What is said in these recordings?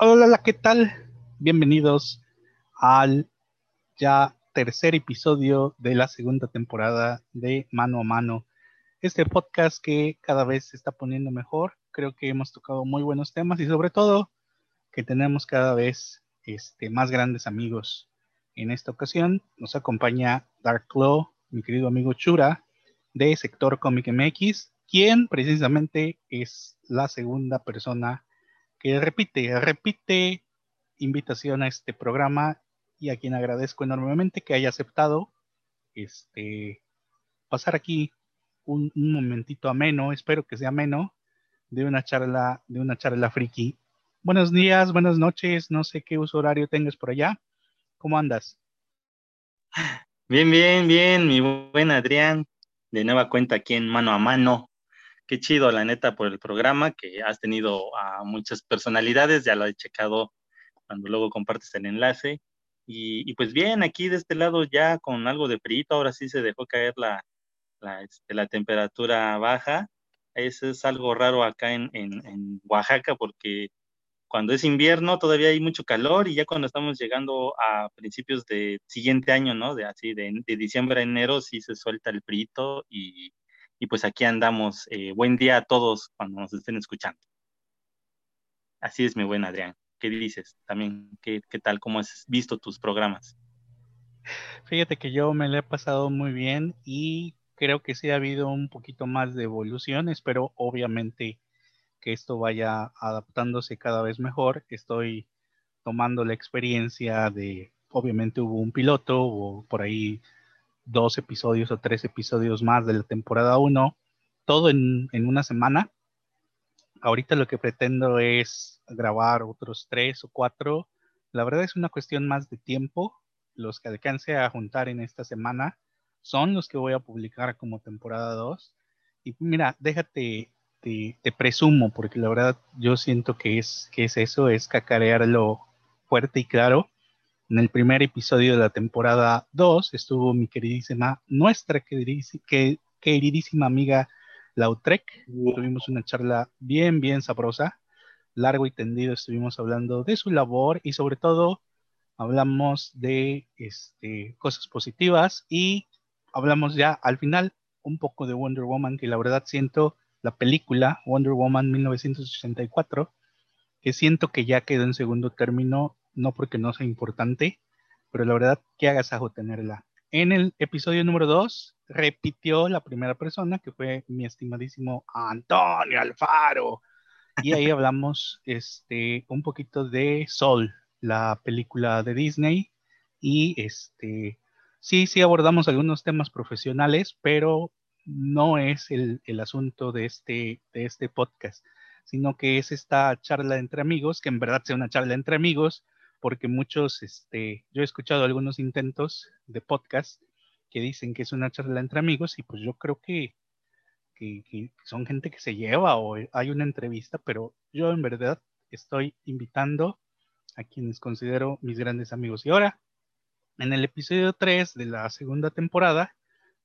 Hola, ¿qué tal? Bienvenidos al ya tercer episodio de la segunda temporada de Mano a Mano. Este podcast que cada vez se está poniendo mejor. Creo que hemos tocado muy buenos temas y sobre todo que tenemos cada vez este, más grandes amigos. En esta ocasión nos acompaña Dark Claw, mi querido amigo Chura, de Sector Comic MX, quien precisamente es la segunda persona que repite, repite invitación a este programa y a quien agradezco enormemente que haya aceptado este pasar aquí un, momentito ameno, espero que sea ameno, de una charla, de una charla friki. Buenos días, buenas noches, no sé qué uso horario tengas por allá. ¿Cómo andas? Bien, bien, bien, mi buen Adrián. De nueva cuenta aquí en mano a mano, qué chido, la neta, por el programa, que has tenido a muchas personalidades, ya lo he checado cuando luego compartes el enlace. Y, pues bien, aquí de este lado ya con algo de frío, ahora sí se dejó caer la, la, este, temperatura baja. Eso es algo raro acá en, en, Oaxaca porque cuando es invierno todavía hay mucho calor y ya cuando estamos llegando a principios de siguiente año, ¿no? De así, de, de diciembre a enero sí se suelta el frito y, y pues aquí andamos. Eh, buen día a todos cuando nos estén escuchando. Así es, mi buen Adrián. ¿Qué dices? También, ¿qué, qué tal? ¿Cómo has visto tus programas? Fíjate que yo me lo he pasado muy bien y creo que sí ha habido un poquito más de evolución. Espero, obviamente, que esto vaya adaptándose cada vez mejor. Estoy tomando la experiencia de, obviamente hubo un piloto, o por ahí dos episodios o tres episodios más de la temporada 1, todo en, una semana. Ahorita lo que pretendo es grabar otros tres o cuatro. La verdad es una cuestión más de tiempo. Los que alcance a juntar en esta semana son los que voy a publicar como temporada 2. Y mira, déjate, te, te, presumo, porque la verdad yo siento que es, que es eso, es cacarearlo fuerte y claro. En el primer episodio de la temporada 2 estuvo mi queridísima, nuestra queridísima, amiga Lautrec. Tuvimos una charla bien, bien sabrosa, largo y tendido. Estuvimos hablando de su labor y sobre todo hablamos de este, cosas positivas y hablamos ya al final un poco de Wonder Woman, que la verdad siento la película Wonder Woman 1984, que siento que ya quedó en segundo término no porque no sea importante, pero la verdad, qué agasajo tenerla. En el episodio número 2 repitió la primera persona, que fue mi estimadísimo Antonio Alfaro. Y ahí hablamos este, un poquito de Sol, la película de Disney. Y este, sí, sí abordamos algunos temas profesionales, pero no es el, el asunto de este, de este podcast, sino que es esta charla entre amigos, que en verdad sea una charla entre amigos, porque muchos, este, yo he escuchado algunos intentos de podcast que dicen que es una charla entre amigos y pues yo creo que, que, son gente que se lleva o hay una entrevista, pero yo en verdad estoy invitando a quienes considero mis grandes amigos. Y ahora, en el episodio 3 de la segunda temporada,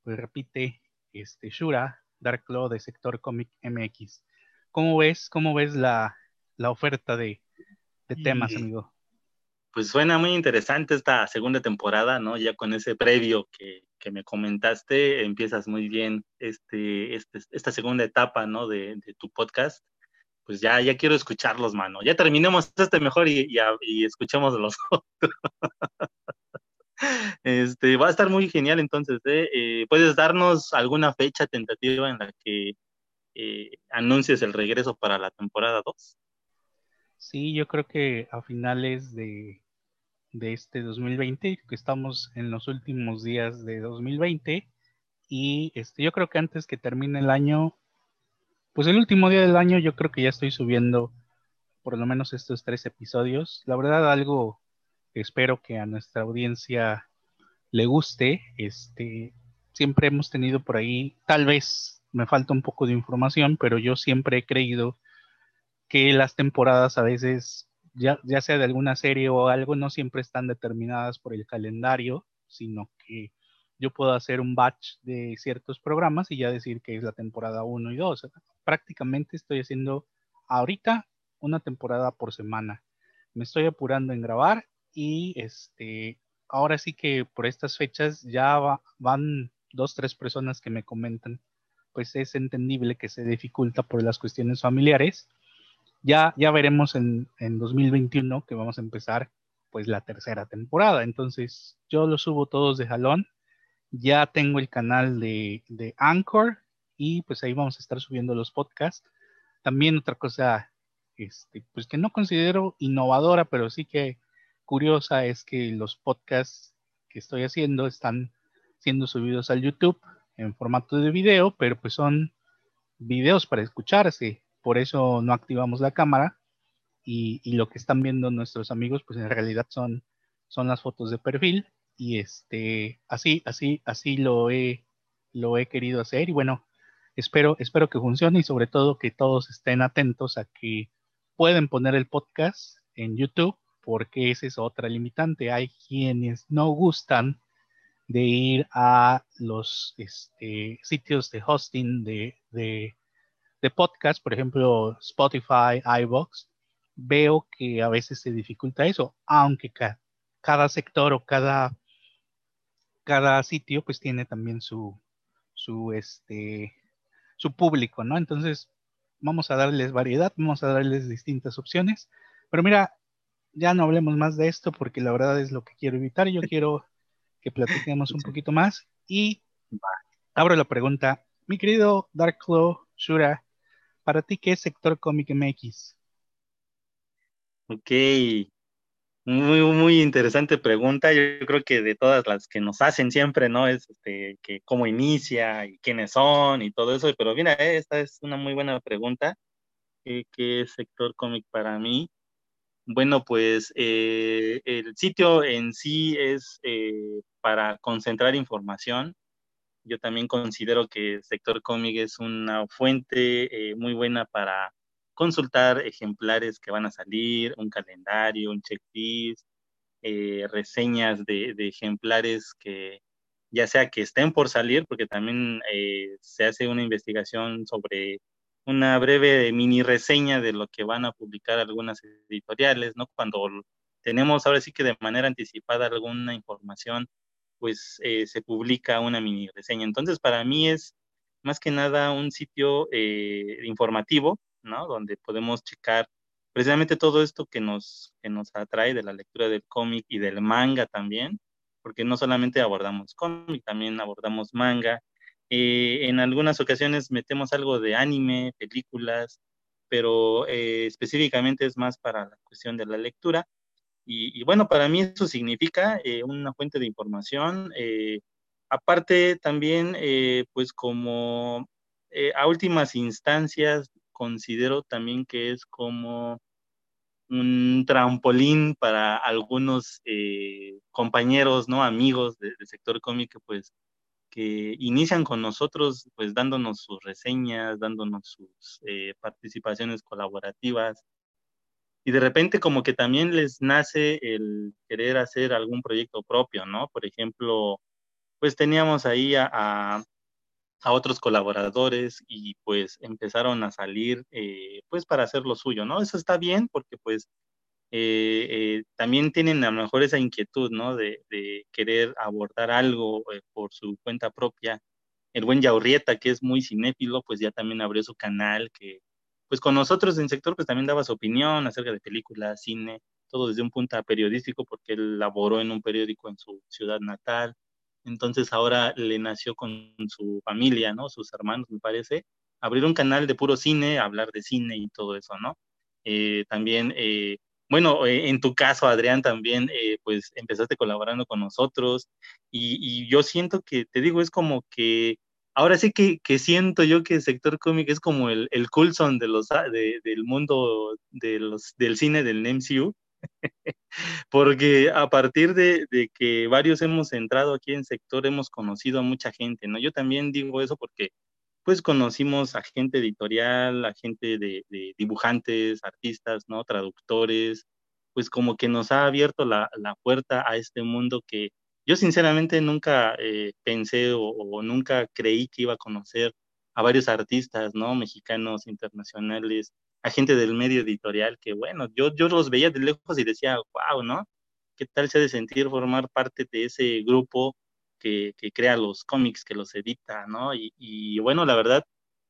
pues repite este Shura, Dark Claw de Sector Comic MX. ¿Cómo ves, cómo ves la, la oferta de, de temas, amigo? Pues suena muy interesante esta segunda temporada, ¿no? Ya con ese previo que, me comentaste, empiezas muy bien este, este, esta segunda etapa, ¿no? De, tu podcast. Pues ya, ya quiero escucharlos, mano. Ya terminemos este mejor y, y, escuchemos los otros. Este, va a estar muy genial entonces. ¿eh? Eh, ¿Puedes darnos alguna fecha tentativa en la que eh, anuncies el regreso para la temporada 2? Sí, yo creo que a finales de, de este 2020, que estamos en los últimos días de 2020 y este, yo creo que antes que termine el año, pues el último día del año yo creo que ya estoy subiendo por lo menos estos tres episodios. La verdad algo espero que a nuestra audiencia le guste, este, siempre hemos tenido por ahí, tal vez me falta un poco de información, pero yo siempre he creído que las temporadas a veces ya, sea de alguna serie o algo, no siempre están determinadas por el calendario, sino que yo puedo hacer un batch de ciertos programas y ya decir que es la temporada 1 y 2. Prácticamente estoy haciendo ahorita una temporada por semana. me estoy apurando en grabar y este, ahora sí que por estas fechas ya van dos, tres personas que me comentan, pues es entendible que se dificulta por las cuestiones familiares. Ya, ya veremos en, en 2021 que vamos a empezar pues la tercera temporada. Entonces yo lo subo todos de jalón. Ya tengo el canal de, de Anchor y pues ahí vamos a estar subiendo los podcasts. También otra cosa, este, pues que no considero innovadora, pero sí que curiosa es que los podcasts que estoy haciendo están siendo subidos al YouTube en formato de video, pero pues son videos para escucharse. Por eso no activamos la cámara y, lo que están viendo nuestros amigos, pues en realidad son, son las fotos de perfil y este, así, así, así lo he, lo he querido hacer y bueno, espero, espero que funcione y sobre todo que todos estén atentos a que pueden poner el podcast en YouTube porque esa es otra limitante. Hay quienes no gustan de ir a los este, sitios de hosting de, de, de podcast, por ejemplo, Spotify, iVoox, veo que a veces se dificulta eso, aunque cada sector o cada, cada sitio pues tiene también su, su, este, su público, ¿no? Entonces, vamos a darles variedad, vamos a darles distintas opciones. Pero mira, ya no hablemos más de esto porque la verdad es lo que quiero evitar. Yo quiero que platiquemos un poquito más y abro la pregunta. Mi querido Dark Claw, Shura, ¿para ti qué es sector cómic MX? Ok, muy, muy interesante pregunta. Yo creo que de todas las que nos hacen siempre, ¿no? Es este, que cómo inicia y quiénes son y todo eso. Pero mira, esta es una muy buena pregunta. ¿Qué, es sector cómic para mí? Bueno, pues eh, el sitio en sí es eh, para concentrar información. Yo también considero que el sector cómic es una fuente eh, muy buena para consultar ejemplares que van a salir, un calendario, un checklist, eh, reseñas de, ejemplares que ya sea que estén por salir, porque también eh, se hace una investigación sobre una breve mini reseña de lo que van a publicar algunas editoriales, ¿no? Cuando tenemos ahora sí que de manera anticipada alguna información, pues eh, se publica una mini reseña. Entonces, para mí es más que nada un sitio informativo ¿no? Donde podemos checar precisamente todo esto que nos, que nos atrae de la lectura del cómic y del manga también, porque no solamente abordamos cómic, también abordamos manga. Eh, en algunas ocasiones metemos algo de anime, películas, pero eh, específicamente es más para la cuestión de la lectura. Y, bueno, para mí eso significa eh, una fuente de información. aparte también, pues como a últimas instancias considero también que es como un trampolín para algunos eh, compañeros, ¿no? Amigos del sector cómico, pues, que inician con nosotros, pues, dándonos sus reseñas, dándonos sus eh, participaciones colaborativas. Y de repente como que también les nace el querer hacer algún proyecto propio, ¿no? Por ejemplo, pues teníamos ahí a a otros colaboradores y pues empezaron a salir eh, pues para hacer lo suyo, ¿no? Eso está bien porque pues eh, eh, también tienen a lo mejor esa inquietud, ¿no? De, querer abordar algo por su cuenta propia. El buen Yaurrieta, que es muy cinéfilo, pues ya también abrió su canal, que pues con nosotros en sector pues también daba su opinión acerca de películas, cine, todo desde un punto periodístico porque él laboró en un periódico en su ciudad natal entonces ahora le nació con su familia, ¿no? Sus hermanos, me parece, abrir un canal de puro cine, hablar de cine y todo eso, ¿no? Eh, también, eh, bueno, eh, en tu caso, Adrián, también, pues empezaste colaborando con nosotros y, yo siento que, te digo, es como que, ahora sí que, siento yo que el sector cómic es como el, el Coulson de los, del mundo de los, del cine del MCU, porque a partir de, que varios hemos entrado aquí en sector, hemos conocido a mucha gente, ¿no? Yo también digo eso porque pues conocimos a gente editorial, a gente de, dibujantes, artistas, ¿no? Traductores, pues como que nos ha abierto la, puerta a este mundo que yo sinceramente nunca eh, pensé o, nunca creí que iba a conocer a varios artistas, ¿no? Mexicanos, internacionales, a gente del medio editorial que, bueno, yo, yo los veía de lejos y decía, wow, ¿no? ¿Qué tal se ha de sentir formar parte de ese grupo que, que crea los cómics, que los edita, ¿no? Y, y, bueno, la verdad,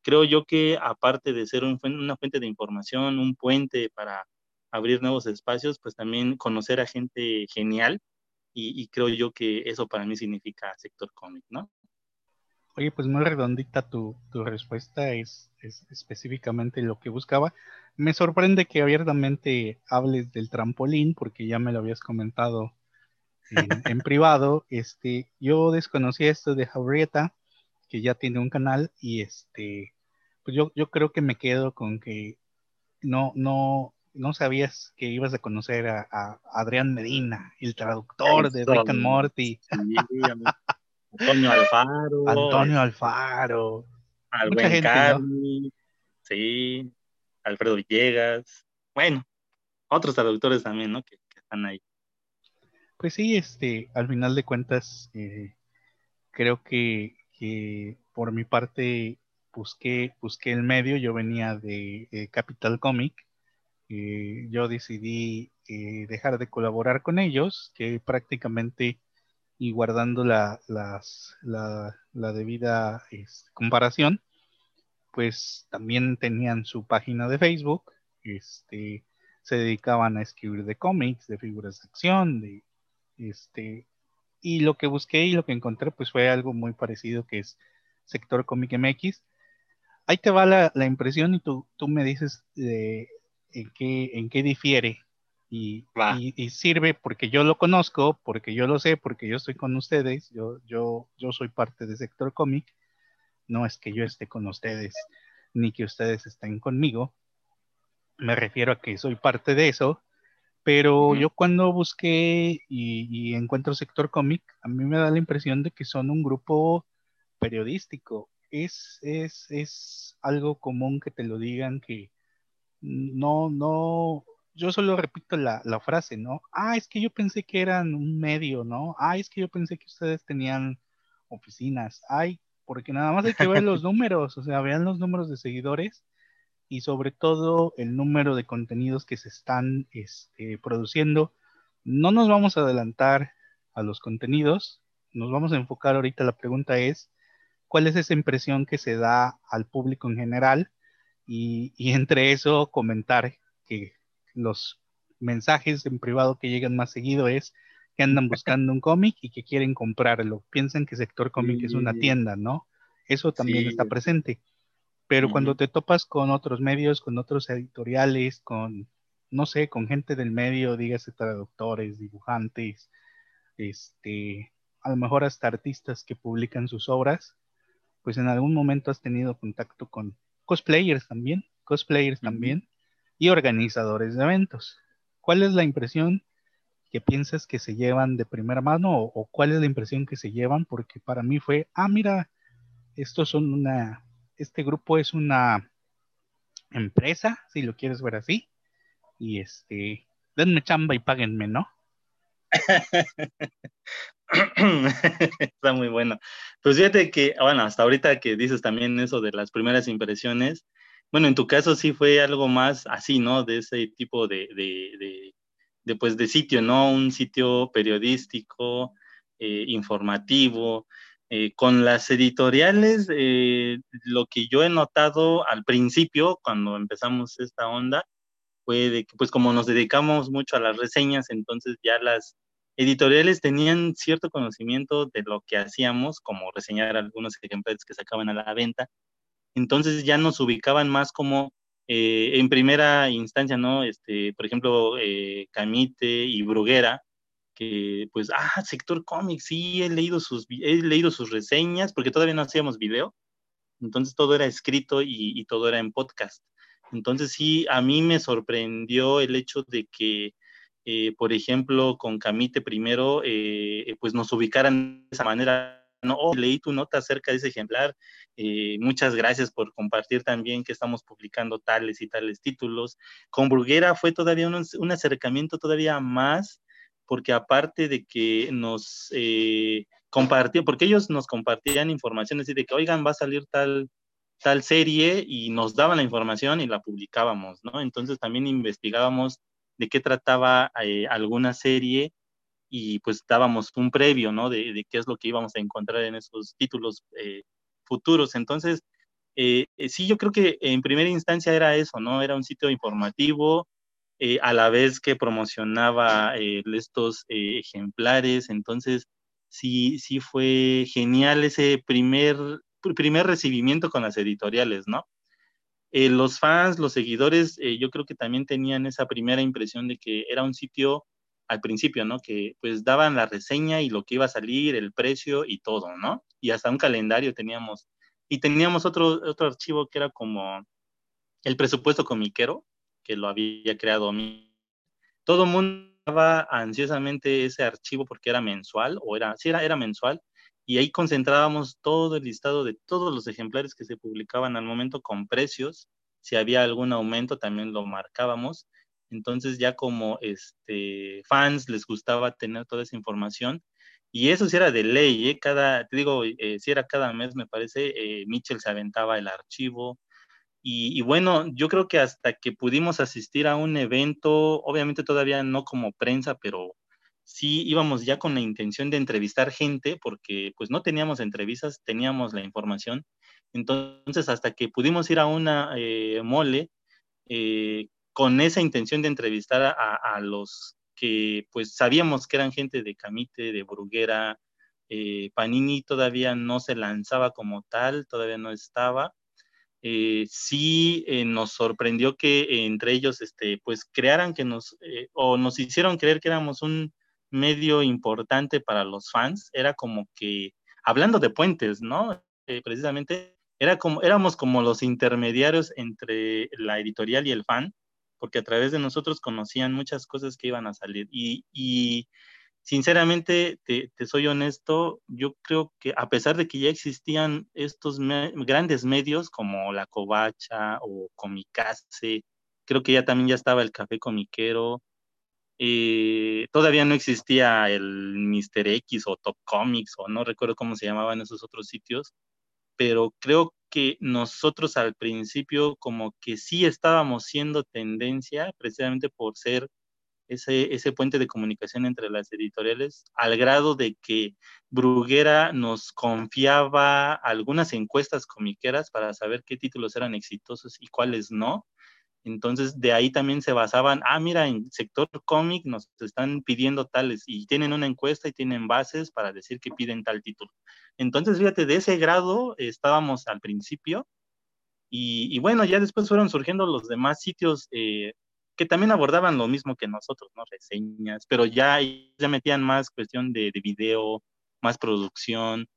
creo yo que aparte de ser un, una fuente de información, un puente para abrir nuevos espacios, pues también conocer a gente genial y, y creo yo que eso para mí significa sector cómic, ¿no? Oye, pues muy redondita tu, tu respuesta, es, es, específicamente lo que buscaba. Me sorprende que abiertamente hables del trampolín, porque ya me lo habías comentado en, en privado. Este, yo desconocía esto de Jaurieta, que ya tiene un canal, y este, pues yo, yo creo que me quedo con que no, no, no sabías que ibas a conocer a, a Adrián Medina, el traductor de Rick and Morty. Sí, Antonio Alfaro. Antonio Alfaro. Al buen gente, Carly, ¿no? sí, Alfredo Villegas. Bueno, otros traductores también, ¿no? Que, que, están ahí. Pues sí, este, al final de cuentas, eh, creo que, que, por mi parte busqué, busqué el medio. Yo venía de eh, Capital Comic. Eh, yo decidí eh, dejar de colaborar con ellos, que prácticamente y guardando la, la, la debida es, comparación, pues también tenían su página de Facebook, este, se dedicaban a escribir de cómics, de figuras de acción, de este, y lo que busqué y lo que encontré pues fue algo muy parecido que es Sector Cómic MX. Ahí te va la, impresión y tú, tú me dices de, en, qué, en qué difiere y, y, y, sirve porque yo lo conozco, porque yo lo sé, porque yo estoy con ustedes, yo, yo, yo soy parte de Sector Cómic, no es que yo esté con ustedes, ni que ustedes estén conmigo, me refiero a que soy parte de eso, pero uh -huh. yo cuando busqué y, y, encuentro Sector Cómic, a mí me da la impresión de que son un grupo periodístico, es, es, es algo común que te lo digan que no, no, yo solo repito la, la, frase, ¿no? Ah, es que yo pensé que eran un medio, ¿no? Ah, es que yo pensé que ustedes tenían oficinas. Ay, porque nada más hay que ver los números, o sea, vean los números de seguidores y sobre todo el número de contenidos que se están este, produciendo. No nos vamos a adelantar a los contenidos, nos vamos a enfocar ahorita, la pregunta es, ¿cuál es esa impresión que se da al público en general? Y, y entre eso comentar que los mensajes en privado que llegan más seguido es que andan buscando un cómic y que quieren comprarlo. Piensan que sector cómic sí. es una tienda, ¿no? Eso también sí. está presente. Pero uh -huh. cuando te topas con otros medios, con otros editoriales, con, no sé, con gente del medio, dígase traductores, dibujantes, este, a lo mejor hasta artistas que publican sus obras, pues en algún momento has tenido contacto con cosplayers también, cosplayers uh -huh. también, y organizadores de eventos. ¿Cuál es la impresión que piensas que se llevan de primera mano o, o, cuál es la impresión que se llevan? Porque para mí fue, ah, mira, estos son una, este grupo es una empresa, si lo quieres ver así, y este, denme chamba y páguenme, ¿no? Está muy bueno. Pues fíjate que, bueno, hasta ahorita que dices también eso de las primeras impresiones, bueno, en tu caso sí fue algo más así, ¿no? De ese tipo de, de, de, de pues, de sitio, ¿no? Un sitio periodístico, eh, informativo. Eh, con las editoriales, eh, lo que yo he notado al principio, cuando empezamos esta onda, fue de que, pues como nos dedicamos mucho a las reseñas, entonces ya las editoriales tenían cierto conocimiento de lo que hacíamos, como reseñar algunos ejemplares que sacaban a la venta, entonces ya nos ubicaban más como eh, en primera instancia, ¿no? Este, por ejemplo, eh, Camite y Bruguera, que pues, ah, sector cómic, sí, he leído, sus, he leído sus reseñas, porque todavía no hacíamos video, entonces todo era escrito y, y todo era en podcast. Entonces sí, a mí me sorprendió el hecho de que, eh, por ejemplo, con Camite primero, eh, pues nos ubicaran de esa manera no, oh, leí tu nota acerca de ese ejemplar, eh, muchas gracias por compartir también que estamos publicando tales y tales títulos. Con Bruguera fue todavía un, un acercamiento todavía más, porque aparte de que nos eh, compartían, porque ellos nos compartían información así de que, oigan, va a salir tal, tal serie y nos daban la información y la publicábamos, ¿no? Entonces también investigábamos de qué trataba eh, alguna serie y pues dábamos un previo, ¿no? De, qué es lo que íbamos a encontrar en esos títulos eh, futuros. Entonces, eh, sí, yo creo que en primera instancia era eso, ¿no? Era un sitio informativo, a la vez que promocionaba estos ejemplares. Entonces, sí, sí fue genial ese primer, primer recibimiento con las editoriales, ¿no? Eh, los fans, los seguidores, eh, yo creo que también tenían esa primera impresión de que era un sitio al principio, ¿no? Que pues daban la reseña y lo que iba a salir, el precio y todo, ¿no? Y hasta un calendario teníamos. Y teníamos otro, otro archivo que era como el presupuesto comiquero, que lo había creado. Todo el mundo estaba ansiosamente ese archivo porque era mensual, o era, sí, era, era mensual, y ahí concentrábamos todo el listado de todos los ejemplares que se publicaban al momento con precios. Si había algún aumento también lo marcábamos. Entonces ya como este, fans les gustaba tener toda esa información. Y eso sí era de ley, ¿eh? Cada, te digo, eh, si era cada mes, me parece, eh, Mitchell se aventaba el archivo. Y, y, bueno, yo creo que hasta que pudimos asistir a un evento, obviamente todavía no como prensa, pero sí íbamos ya con la intención de entrevistar gente, porque pues no teníamos entrevistas, teníamos la información. Entonces, hasta que pudimos ir a una eh, mole eh, con esa intención de entrevistar a, los que pues sabíamos que eran gente de Camite, de Bruguera, eh, Panini todavía no se lanzaba como tal, todavía no estaba. sí nos sorprendió que entre ellos, este, pues crearan que nos, o nos hicieron creer que éramos un, medio importante para los fans, era como que, hablando de puentes, ¿no? Eh, precisamente, era como, éramos como los intermediarios entre la editorial y el fan, porque a través de nosotros conocían muchas cosas que iban a salir. Y, y sinceramente, te, soy honesto, yo creo que a pesar de que ya existían estos grandes medios como La Covacha o Comicase, creo que ya también ya estaba el Café Comiquero, y todavía no existía el Mr. X o Top Comics o no recuerdo cómo se llamaban esos otros sitios, pero creo que nosotros al principio como que sí estábamos siendo tendencia precisamente por ser ese, ese puente de comunicación entre las editoriales, al grado de que Bruguera nos confiaba algunas encuestas comiqueras para saber qué títulos eran exitosos y cuáles no, entonces, de ahí también se basaban, ah, mira, en sector cómic nos están pidiendo tales y tienen una encuesta y tienen bases para decir que piden tal título. Entonces, fíjate, de ese grado estábamos al principio y, bueno, ya después fueron surgiendo los demás sitios eh, que también abordaban lo mismo que nosotros, ¿no? Reseñas, pero ya, ya metían más cuestión de, de video, más producción.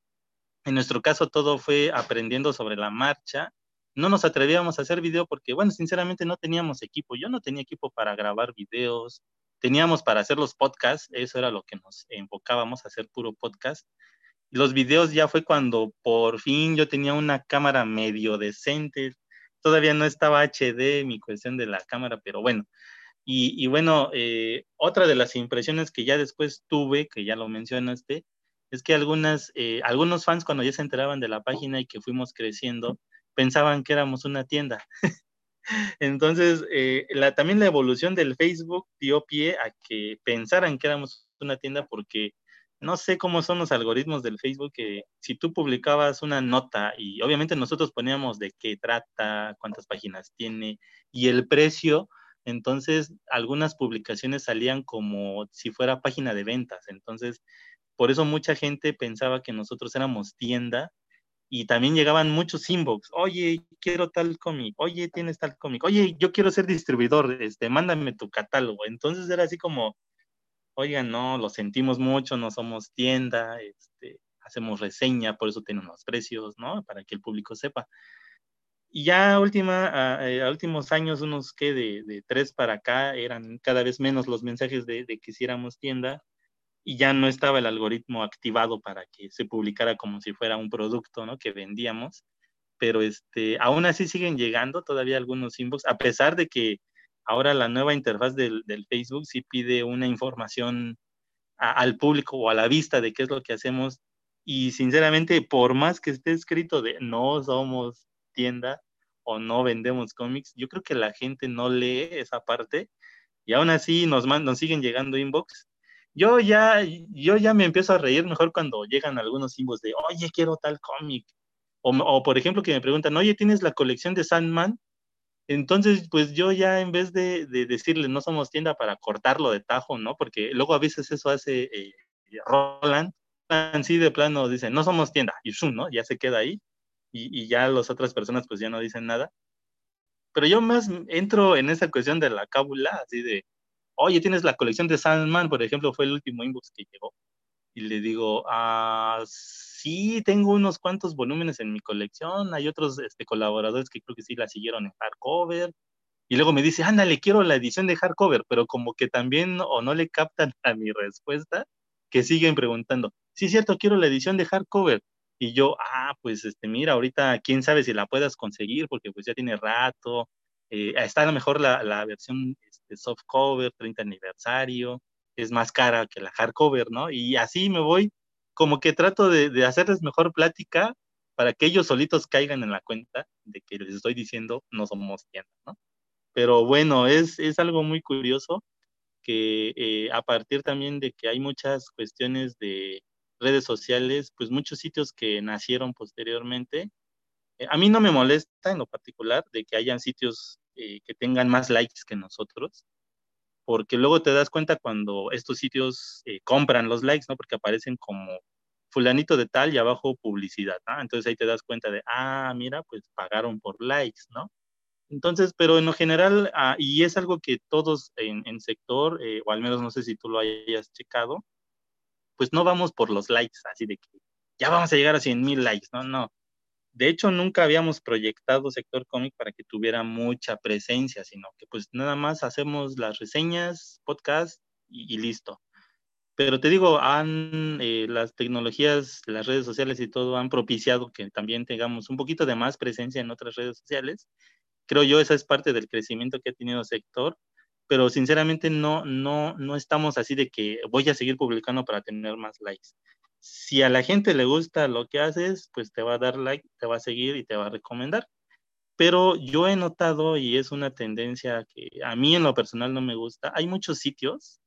En nuestro caso, todo fue aprendiendo sobre la marcha no nos atrevíamos a hacer video porque, bueno, sinceramente no teníamos equipo. Yo no tenía equipo para grabar videos, teníamos para hacer los podcasts, eso era lo que nos enfocábamos, a hacer puro podcast. Los videos ya fue cuando por fin yo tenía una cámara medio decente, todavía no estaba HD mi cuestión de la cámara, pero bueno. Y, bueno, eh, otra de las impresiones que ya después tuve, que ya lo mencionaste, es que algunas, eh, algunos fans cuando ya se enteraban de la página y que fuimos creciendo, pensaban que éramos una tienda. Entonces, eh, también la evolución del Facebook dio pie a que pensaran que éramos una tienda porque no sé cómo son los algoritmos del Facebook, que si tú publicabas una nota y obviamente nosotros poníamos de qué trata, cuántas páginas tiene y el precio, entonces algunas publicaciones salían como si fuera página de ventas. Entonces, por eso mucha gente pensaba que nosotros éramos tienda y también llegaban muchos inbox, oye, quiero tal cómic, oye, tienes tal cómic, oye, yo quiero ser distribuidor, este, mándame tu catálogo. Entonces era así como, oigan, no, lo sentimos mucho, no somos tienda, este, hacemos reseña, por eso tenemos precios, ¿no? Para que el público sepa. Y ya última, a, eh, últimos años, unos que de, de, tres para acá, eran cada vez menos los mensajes de, de que hiciéramos tienda, y ya no estaba el algoritmo activado para que se publicara como si fuera un producto, ¿no? Que vendíamos, pero este, aún así siguen llegando todavía algunos inbox, a pesar de que ahora la nueva interfaz del, Facebook sí pide una información al público o a la vista de qué es lo que hacemos y sinceramente, por más que esté escrito de no somos tienda o no vendemos cómics. Yo creo que la gente no lee esa parte y aún así nos, nos siguen llegando inbox. Yo ya, yo ya me empiezo a reír mejor cuando llegan algunos inbox de, oye, quiero tal cómic. O, o, por ejemplo que me preguntan, oye, ¿tienes la colección de Sandman? Entonces, pues yo ya en vez de, de decirle no somos tienda para cortarlo de tajo, ¿no? Porque luego a veces eso hace eh, Roland, así de plano dice, no somos tienda, y zoom, ¿no? Ya se queda ahí, y, y, ya las otras personas pues ya no dicen nada. Pero yo más entro en esa cuestión de la cábula, así de, oye, tienes la colección de Sandman, por ejemplo, fue el último inbox que llegó, y le digo, ah, sí, tengo unos cuantos volúmenes en mi colección, hay otros este, colaboradores que creo que sí la siguieron en hardcover, y luego me dice, ándale, quiero la edición de hardcover, pero como que también o no le captan a mi respuesta, que siguen preguntando, sí, es cierto, quiero la edición de hardcover. Y yo, ah, pues este, mira, ahorita quién sabe si la puedas conseguir, porque pues ya tiene rato. Eh, está a lo mejor la, la versión soft cover, 30 aniversario, es más cara que la hardcover, ¿no? Y así me voy, como que trato de, de hacerles mejor plática para que ellos solitos caigan en la cuenta de que les estoy diciendo no somos tienda, ¿no? Pero bueno, es, es algo muy curioso que eh, a partir también de que hay muchas cuestiones de redes sociales, pues muchos sitios que nacieron posteriormente, eh, a mí no me molesta en lo particular de que hayan sitios eh, que tengan más likes que nosotros, porque luego te das cuenta cuando estos sitios eh, compran los likes, ¿no? Porque aparecen como fulanito de tal y abajo publicidad, ¿no? Entonces ahí te das cuenta de, ah, mira, pues pagaron por likes, ¿no? Entonces, pero en lo general, ah, y es algo que todos en, en sector, eh, o al menos no sé si tú lo hayas checado, pues no vamos por los likes, así de que ya vamos a llegar a 100 mil likes, ¿no? No. De hecho, nunca habíamos proyectado sector cómic para que tuviera mucha presencia, sino que pues nada más hacemos las reseñas, podcast y, listo. Pero te digo, han, eh, las tecnologías, las redes sociales y todo han propiciado que también tengamos un poquito de más presencia en otras redes sociales creo yo esa es parte del crecimiento que ha tenido el sector, pero sinceramente no, no, no estamos así de que voy a seguir publicando para tener más likes. Si a la gente le gusta lo que haces, pues te va a dar like, te va a seguir y te va a recomendar. Pero yo he notado, y es una tendencia que a mí en lo personal no me gusta, hay muchos sitios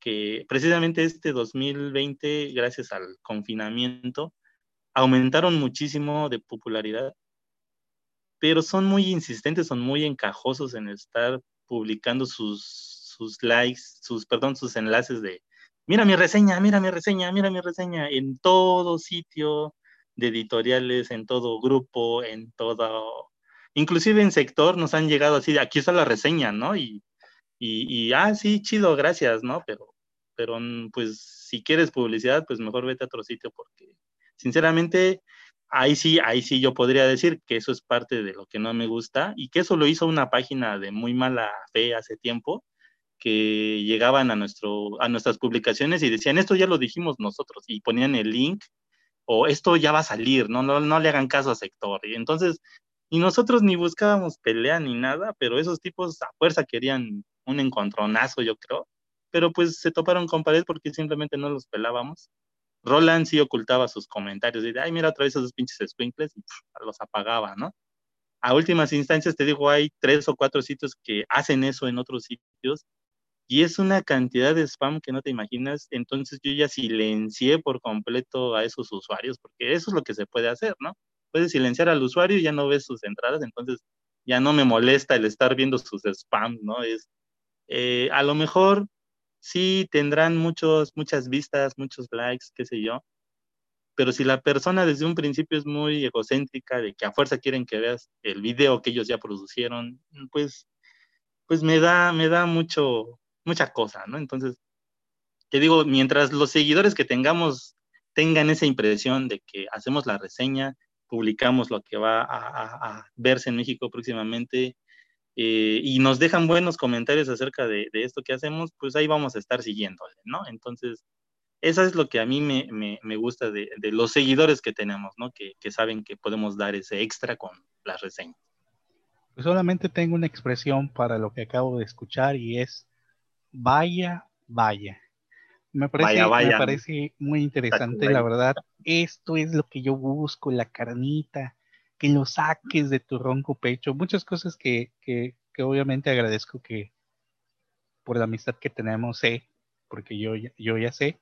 que precisamente este 2020, gracias al confinamiento, aumentaron muchísimo de popularidad pero son muy insistentes, son muy encajosos en estar publicando sus, sus likes, sus, perdón, sus enlaces de, mira mi reseña, mira mi reseña, mira mi reseña, en todo sitio de editoriales, en todo grupo, en todo, inclusive en sector nos han llegado así, aquí está la reseña, ¿no? Y, y, y ah, sí, chido, gracias, ¿no? Pero, pero pues si quieres publicidad, pues mejor vete a otro sitio porque sinceramente ahí sí, ahí sí yo podría decir que eso es parte de lo que no me gusta y que eso lo hizo una página de muy mala fe hace tiempo que llegaban a, nuestro, a nuestras publicaciones y decían, esto ya lo dijimos nosotros y ponían el link o esto ya va a salir, no, no, no le hagan caso a sector. Y entonces, y nosotros ni buscábamos pelea ni nada, pero esos tipos a fuerza querían un encontronazo, yo creo, pero pues se toparon con pared porque simplemente no los pelábamos Roland sí ocultaba sus comentarios, de, ay, mira otra vez esos pinches sprinkles y los apagaba, ¿no? A últimas instancias, te digo, hay tres o cuatro sitios que hacen eso en otros sitios y es una cantidad de spam que no te imaginas. Entonces yo ya silencié por completo a esos usuarios, porque eso es lo que se puede hacer, ¿no? Puedes silenciar al usuario y ya no ves sus entradas, entonces ya no me molesta el estar viendo sus spam, ¿no? Es, eh, a lo mejor sí tendrán muchos, muchas vistas, muchos likes, qué sé yo, pero si la persona desde un principio es muy egocéntrica, de que a fuerza quieren que veas el video que ellos ya producieron, pues, pues me da, me da mucho, mucha cosa, ¿no? Entonces, te digo, mientras los seguidores que tengamos tengan esa impresión de que hacemos la reseña, publicamos lo que va a, verse en México próximamente, eh, y nos dejan buenos comentarios acerca de, esto que hacemos, pues ahí vamos a estar siguiéndole, ¿no? Entonces, eso es lo que a mí me, gusta de, los seguidores que tenemos, ¿no? Que, que, saben que podemos dar ese extra con las reseñas. Pues solamente tengo una expresión para lo que acabo de escuchar y es vaya, vaya. Me parece, vaya, vaya. Me parece muy interesante, la verdad. Esto es lo que yo busco, la carnita, que lo saques de tu ronco pecho, muchas cosas que, que, que obviamente agradezco que por la amistad que tenemos sé, porque yo, yo ya sé,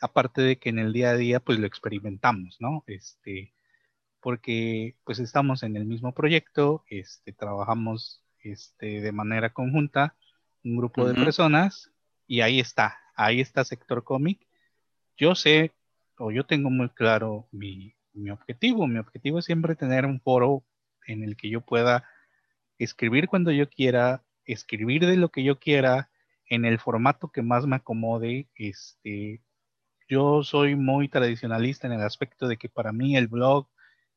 aparte de que en el día a día pues lo experimentamos, ¿no? Este, porque pues estamos en el mismo proyecto, este, trabajamos este, de manera conjunta, un grupo de personas, y ahí está, ahí está Sector Cómic. Yo sé, o yo tengo muy claro mi, mi objetivo, mi objetivo es siempre tener un foro en el que yo pueda escribir cuando yo quiera, escribir de lo que yo quiera, en el formato que más me acomode. Este, yo soy muy tradicionalista en el aspecto de que para mí el blog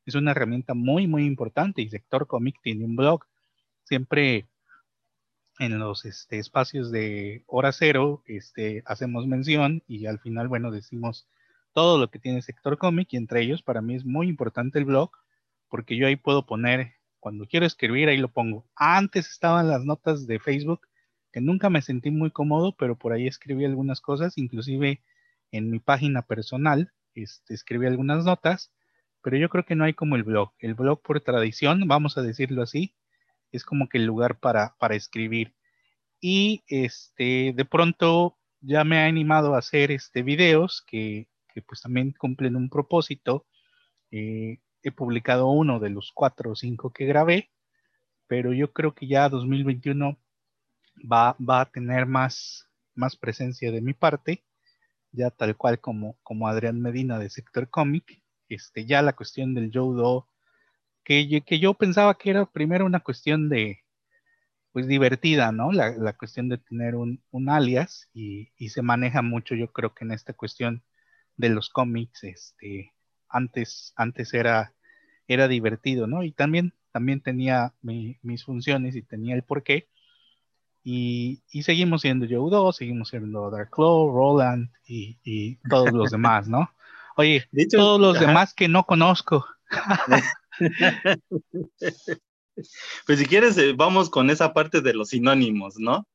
es una herramienta muy, muy importante y Sector Comic tiene un blog. Siempre en los este, espacios de hora cero este, hacemos mención y al final, bueno, decimos todo lo que tiene Sector Comic y entre ellos para mí es muy importante el blog porque yo ahí puedo poner, cuando quiero escribir, ahí lo pongo. Antes estaban las notas de Facebook que nunca me sentí muy cómodo, pero por ahí escribí algunas cosas, inclusive en mi página personal, este, escribí algunas notas, pero yo creo que no hay como el blog. El blog por tradición, vamos a decirlo así, es como que el lugar para, para escribir. Y este, de pronto ya me ha animado a hacer este, videos que, que pues también cumplen un propósito. Eh, he publicado uno de los cuatro o cinco que grabé, pero yo creo que ya 2021 va, va a tener más, más presencia de mi parte, ya tal cual como, como Adrián Medina de Sector Comic, este, ya la cuestión del Jodo, que, que yo pensaba que era primero una cuestión de, pues divertida, ¿no? La, la cuestión de tener un, un alias y, y, se maneja mucho, yo creo que en esta cuestión de los cómics, este, antes, antes era, era divertido, ¿no? Y también, también tenía mis funciones y tenía el porqué, y, seguimos siendo Joe 2, seguimos siendo Dark Claw, Roland y, todos los demás, ¿no? Oye, todos los demás que no conozco. pues si quieres, eh, vamos con esa parte de los sinónimos, ¿no?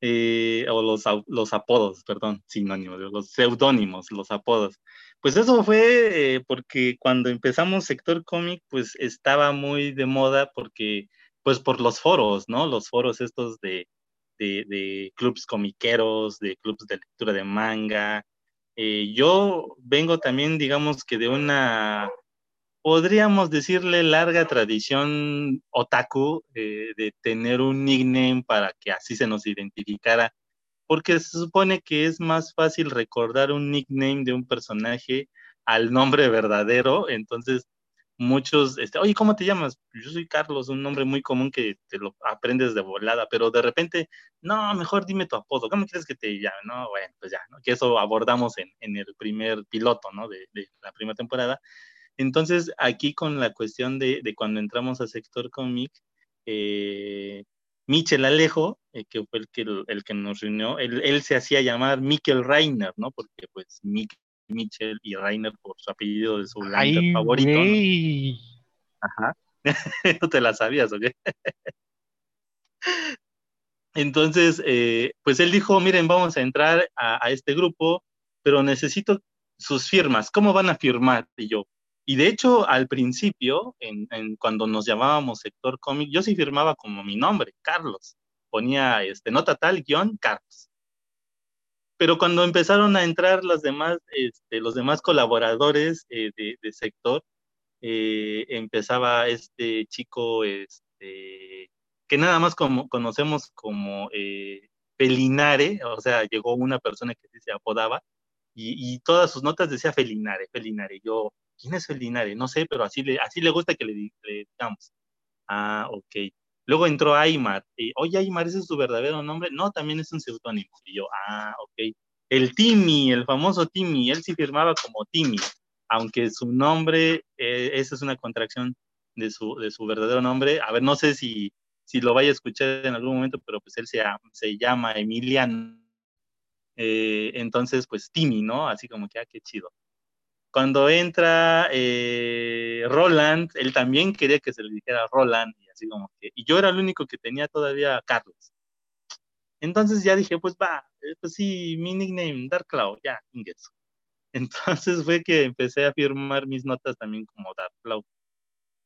Eh, o los, los apodos, perdón, sinónimos, los seudónimos, los apodos. Pues eso fue eh, porque cuando empezamos Sector Cómic, pues estaba muy de moda porque, pues por los foros, ¿no? Los foros estos de, de, clubs comiqueros, de clubs de lectura de manga. Eh, yo vengo también, digamos que de una, podríamos decirle, larga tradición otaku eh, de tener un nickname para que así se nos identificara, porque se supone que es más fácil recordar un nickname de un personaje al nombre verdadero, entonces muchos, este, oye, ¿cómo te llamas? Yo soy Carlos, un nombre muy común que te lo aprendes de volada, pero de repente, no, mejor dime tu apodo, ¿cómo quieres que te llame? No, bueno, pues ya, ¿no? que eso abordamos en, el primer piloto, ¿no? De, de, la primera temporada. Entonces, aquí con la cuestión de, de cuando entramos a Sector Comic, eh, Michel Alejo, eh, que fue el que, el, que nos reunió, él, él, se hacía llamar Mikkel Reiner, ¿no? Porque pues Mitchell y Rainer por su apellido de su favorito. ¿no? Ajá. ¿No te la sabías o qué? Entonces, eh, pues él dijo, miren, vamos a entrar a, este grupo, pero necesito sus firmas. ¿Cómo van a firmar? Y yo, y de hecho, al principio, en, cuando nos llamábamos sector cómic, yo sí firmaba como mi nombre, Carlos. Ponía este, nota tal, guion, Carlos pero cuando empezaron a entrar los demás, este, los demás colaboradores eh, de, sector, eh, empezaba este chico este, que nada más como, conocemos como eh, Felinare, o sea, llegó una persona que se apodaba y, todas sus notas decía Felinare, Felinare. Yo, ¿quién es Felinare? No sé, pero así le, gusta que le, digamos. Ah, ok. Luego entró Aymar. Y, Oye, Aymar, ¿ese es tu verdadero nombre? No, también es un seudónimo. Y yo, ah, ok. El Timmy, el famoso Timmy, él sí firmaba como Timmy, aunque su nombre, eh, esa es una contracción de su, de su verdadero nombre. A ver, no sé si, si lo vaya a escuchar en algún momento, pero pues él se, se llama Emiliano. Eh, entonces, pues Timmy, ¿no? Así como que, ah, qué chido. Cuando entra eh, Roland, él también quería que se le dijera Roland, y así como que, y yo era el único que tenía todavía a Carlos. Entonces ya dije, pues va, eh, pues sí, mi nickname, Dark Cloud, ya, ingeso. Entonces fue que empecé a firmar mis notas también como Dark Cloud.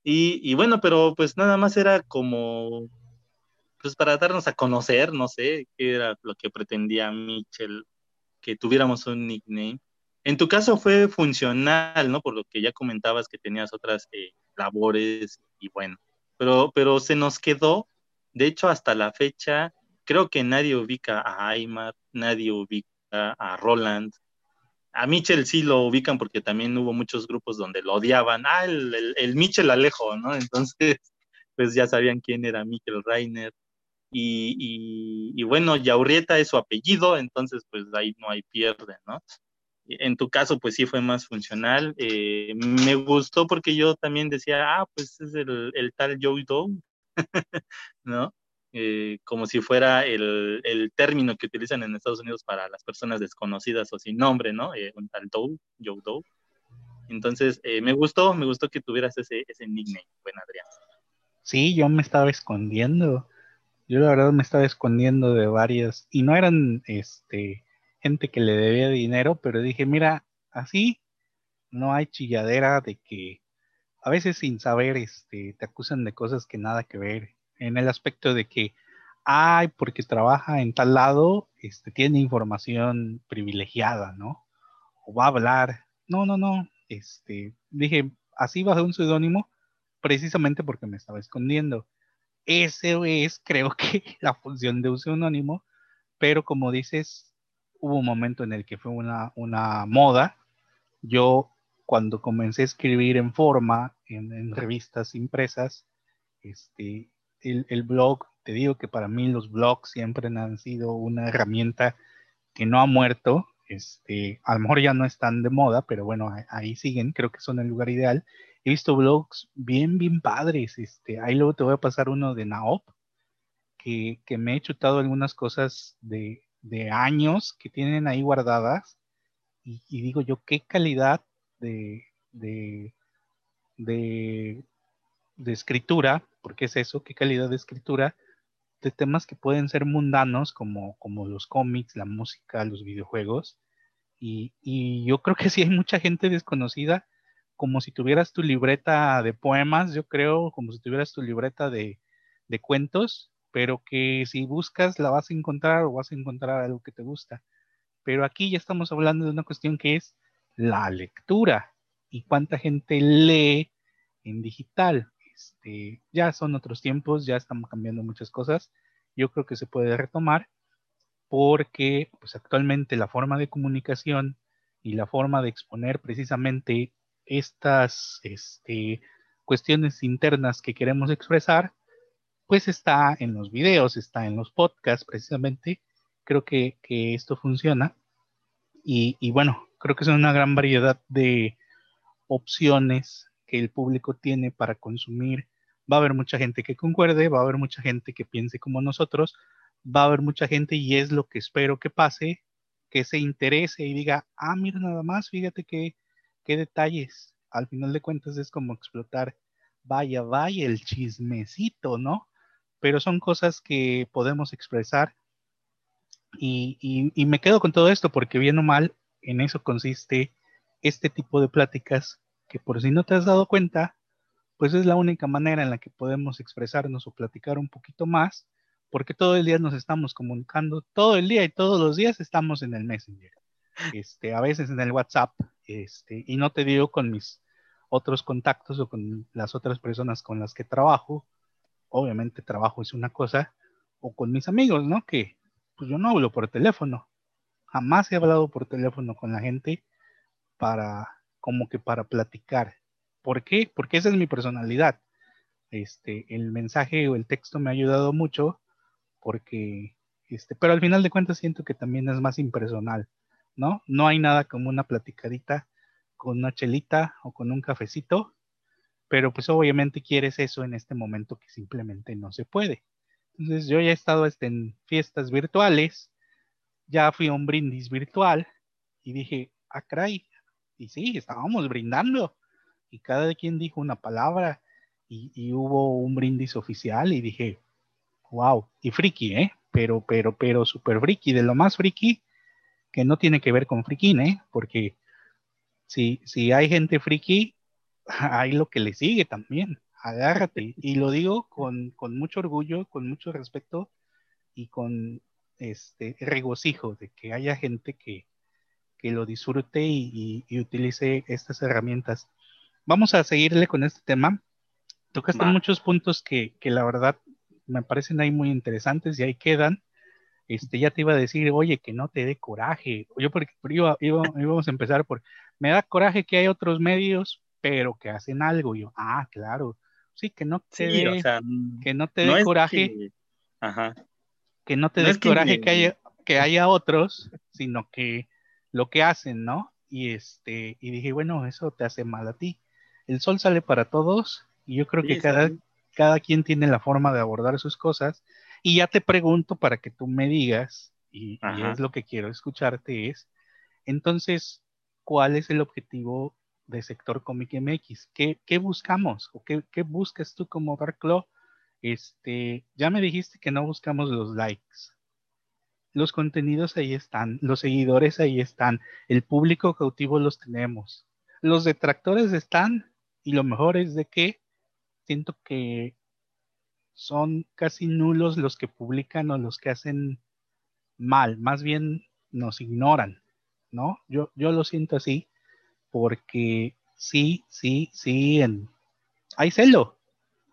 Y, bueno, pero pues nada más era como, pues para darnos a conocer, no sé, qué era lo que pretendía Mitchell, que tuviéramos un nickname. En tu caso fue funcional, ¿no? Por lo que ya comentabas que tenías otras eh, labores y bueno, pero, pero se nos quedó, de hecho hasta la fecha, creo que nadie ubica a Aymar, nadie ubica a Roland, a Mitchell sí lo ubican porque también hubo muchos grupos donde lo odiaban. Ah, el, el, el Mitchell Alejo, ¿no? Entonces, pues ya sabían quién era Mitchell Reiner. Y, y, bueno, Yaurrieta es su apellido, entonces pues ahí no hay pierde, ¿no? En tu caso, pues sí fue más funcional. Eh, me gustó porque yo también decía, ah, pues es el, tal Joe Doe, ¿no? Eh, como si fuera el, término que utilizan en Estados Unidos para las personas desconocidas o sin nombre, ¿no? Eh, un tal Doe, Joe Doe. Entonces, eh, me gustó, me gustó que tuvieras ese, ese nickname, buen Adrián. Sí, yo me estaba escondiendo. Yo la verdad me estaba escondiendo de varias, y no eran este gente que le debía dinero, pero dije, mira, así no hay chilladera de que a veces sin saber este, te acusan de cosas que nada que ver en el aspecto de que, ay, porque trabaja en tal lado, este, tiene información privilegiada, ¿no? O va a hablar. No, no, no. Este, dije, así bajo un seudónimo, precisamente porque me estaba escondiendo. Ese es, creo que, la función de un seudónimo, pero como dices, hubo un momento en el que fue una, una moda. Yo, cuando comencé a escribir en forma, en, en revistas impresas, este, el, blog, te digo que para mí los blogs siempre han sido una herramienta que no ha muerto. Este, a lo mejor ya no están de moda, pero bueno, ahí siguen, creo que son el lugar ideal. He visto blogs bien, bien padres. Este, ahí luego te voy a pasar uno de Naop, que, me he chutado algunas cosas de, años que tienen ahí guardadas. Y, digo yo, qué calidad de, de, de, de escritura porque es eso, qué calidad de escritura de temas que pueden ser mundanos como, como los cómics, la música, los videojuegos. Y, yo creo que sí hay mucha gente desconocida, como si tuvieras tu libreta de poemas, yo creo, como si tuvieras tu libreta de, de cuentos, pero que si buscas la vas a encontrar o vas a encontrar algo que te gusta. Pero aquí ya estamos hablando de una cuestión que es la lectura y cuánta gente lee en digital. Este, ya son otros tiempos, ya estamos cambiando muchas cosas. Yo creo que se puede retomar porque pues actualmente la forma de comunicación y la forma de exponer precisamente estas este, cuestiones internas que queremos expresar, pues está en los videos, está en los podcasts precisamente. Creo que, esto funciona. Y, bueno, creo que son una gran variedad de opciones que el público tiene para consumir. Va a haber mucha gente que concuerde, va a haber mucha gente que piense como nosotros, va a haber mucha gente y es lo que espero que pase, que se interese y diga, ah, mira nada más, fíjate qué, qué detalles. Al final de cuentas es como explotar, vaya, vaya el chismecito, ¿no? Pero son cosas que podemos expresar. Y, y me quedo con todo esto porque bien o mal, en eso consiste este tipo de pláticas que por si no te has dado cuenta, pues es la única manera en la que podemos expresarnos o platicar un poquito más, porque todo el día nos estamos comunicando, todo el día y todos los días estamos en el Messenger, este, a veces en el WhatsApp, este, y no te digo con mis otros contactos o con las otras personas con las que trabajo, obviamente trabajo es una cosa, o con mis amigos, ¿no? Que pues yo no hablo por teléfono, jamás he hablado por teléfono con la gente para como que para platicar. ¿Por qué? Porque esa es mi personalidad. Este, el mensaje o el texto me ha ayudado mucho porque, este, pero al final de cuentas siento que también es más impersonal, ¿no? No hay nada como una platicadita con una chelita o con un cafecito, pero pues obviamente quieres eso en este momento que simplemente no se puede. Entonces yo ya he estado este, en fiestas virtuales, ya fui a un brindis virtual y dije, ah, y sí, estábamos brindando y cada quien dijo una palabra y, hubo un brindis oficial y dije, wow, y friki, ¿eh? Pero, pero, pero súper friki, de lo más friki que no tiene que ver con friki, ¿eh? Porque si, si hay gente friki, hay lo que le sigue también. agárrate. Y lo digo con, mucho orgullo, con mucho respeto y con este regocijo de que haya gente que, lo disfrute y, utilice estas herramientas. Vamos a seguirle con este tema. Tocaste muchos puntos que, que, la verdad me parecen ahí muy interesantes y ahí quedan. Este, ya te iba a decir, oye, que no te dé coraje. Yo porque iba, íbamos a empezar por, me da coraje que hay otros medios, pero que hacen algo. yo, ah, claro, sí, que no te dé, que no te dé coraje. Que, ajá. Que no te dé coraje que, haya, que haya otros, sino que lo que hacen, ¿no? Y este, y dije, bueno, eso te hace mal a ti. El sol sale para todos, y yo creo que cada, cada quien tiene la forma de abordar sus cosas. Y ya te pregunto para que tú me digas, y, y es lo que quiero escucharte, es, entonces, ¿cuál es el objetivo de Sector Comic MX. ¿Qué, qué buscamos o qué, qué, buscas tú como Dark Este, ya me dijiste que no buscamos los likes. Los contenidos ahí están, los seguidores ahí están, el público cautivo los tenemos. Los detractores están y lo mejor es de que siento que son casi nulos los que publican o los que hacen mal, más bien nos ignoran, ¿no? Yo, yo lo siento así porque sí, sí, sí, hay celo,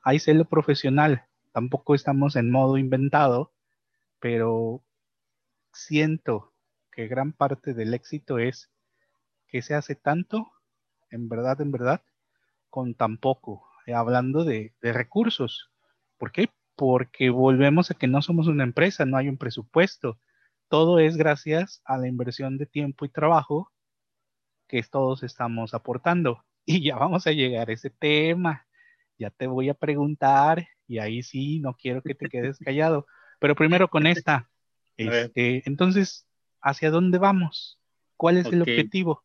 hay celo profesional. Tampoco estamos en modo inventado, pero siento que gran parte del éxito es que se hace tanto, en verdad, en verdad, con tan poco, hablando de, de recursos. ¿Por qué? Porque volvemos a que no somos una empresa, no hay un presupuesto. Todo es gracias a la inversión de tiempo y trabajo que todos estamos aportando. Y ya vamos a llegar a ese tema. Ya te voy a preguntar y ahí sí, no quiero que te quedes callado. Pero primero con esta. Este, entonces, ¿hacia dónde vamos? ¿Cuál es el objetivo?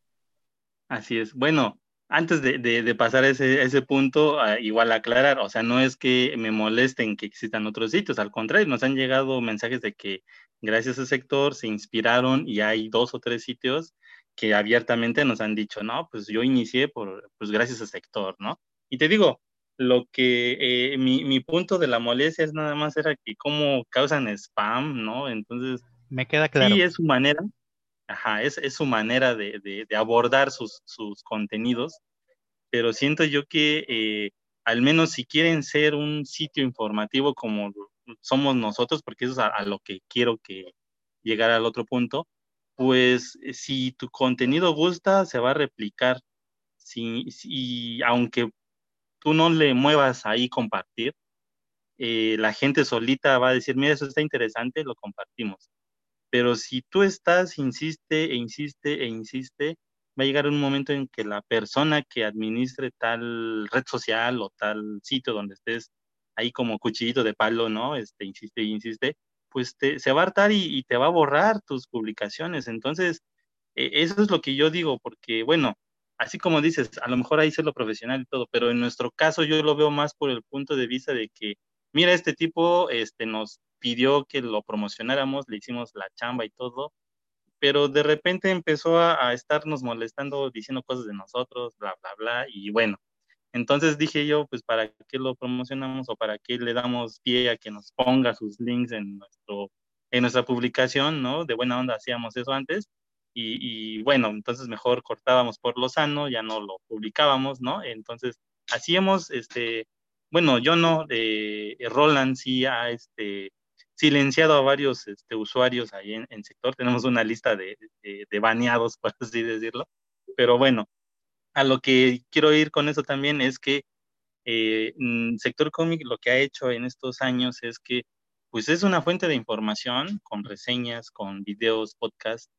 Así es. Bueno, antes de, pasar ese, ese punto, ah, igual aclarar, o sea, no es que me molesten que existan otros sitios, al contrario, nos han llegado mensajes de que gracias a ese sector se inspiraron y hay dos o tres sitios que abiertamente nos han dicho, no, pues yo inicié por, pues gracias al sector, ¿no? Y te digo, lo que, eh, mi, mi, punto de la molestia es nada más era que cómo causan spam, ¿no? Entonces, me queda claro. Sí, es su manera, ajá, es, es su manera de, de, abordar sus, sus, contenidos, pero siento yo que eh, al menos si quieren ser un sitio informativo como somos nosotros, porque eso es a, a lo que quiero que llegar al otro punto, pues eh, si tu contenido gusta, se va a replicar. Si, aunque tú no le muevas ahí compartir, eh, la gente solita va a decir, mira, eso está interesante, lo compartimos. Pero si tú estás, insiste e insiste e insiste, va a llegar un momento en que la persona que administre tal red social o tal sitio donde estés ahí como cuchillito de palo, ¿no? Este, insiste e insiste, pues se va a hartar y, te va a borrar tus publicaciones. Entonces, e, eso es lo que yo digo, porque bueno, así como dices, a lo mejor ahí es lo profesional y todo, pero en nuestro caso yo lo veo más por el punto de vista de que, mira, este tipo este, nos pidió que lo promocionáramos, le hicimos la chamba y todo, pero de repente empezó a, a estarnos molestando, diciendo cosas de nosotros, bla, bla, bla, y bueno, entonces dije yo, pues para qué lo promocionamos o para qué le damos pie a que nos ponga sus links en, nuestro, en nuestra publicación, ¿no? De buena onda hacíamos eso antes. Y, bueno, entonces mejor cortábamos por lo sano, ya no lo publicábamos, ¿no? Entonces hacíamos, este, bueno, yo no, eh, Roland sí ha este, silenciado a varios este, usuarios ahí en, en sector, tenemos una lista de, de, de baneados, por así decirlo, pero bueno, a lo que quiero ir con eso también es que eh, sector cómic lo que ha hecho en estos años es que pues es una fuente de información con reseñas, con videos, podcasts,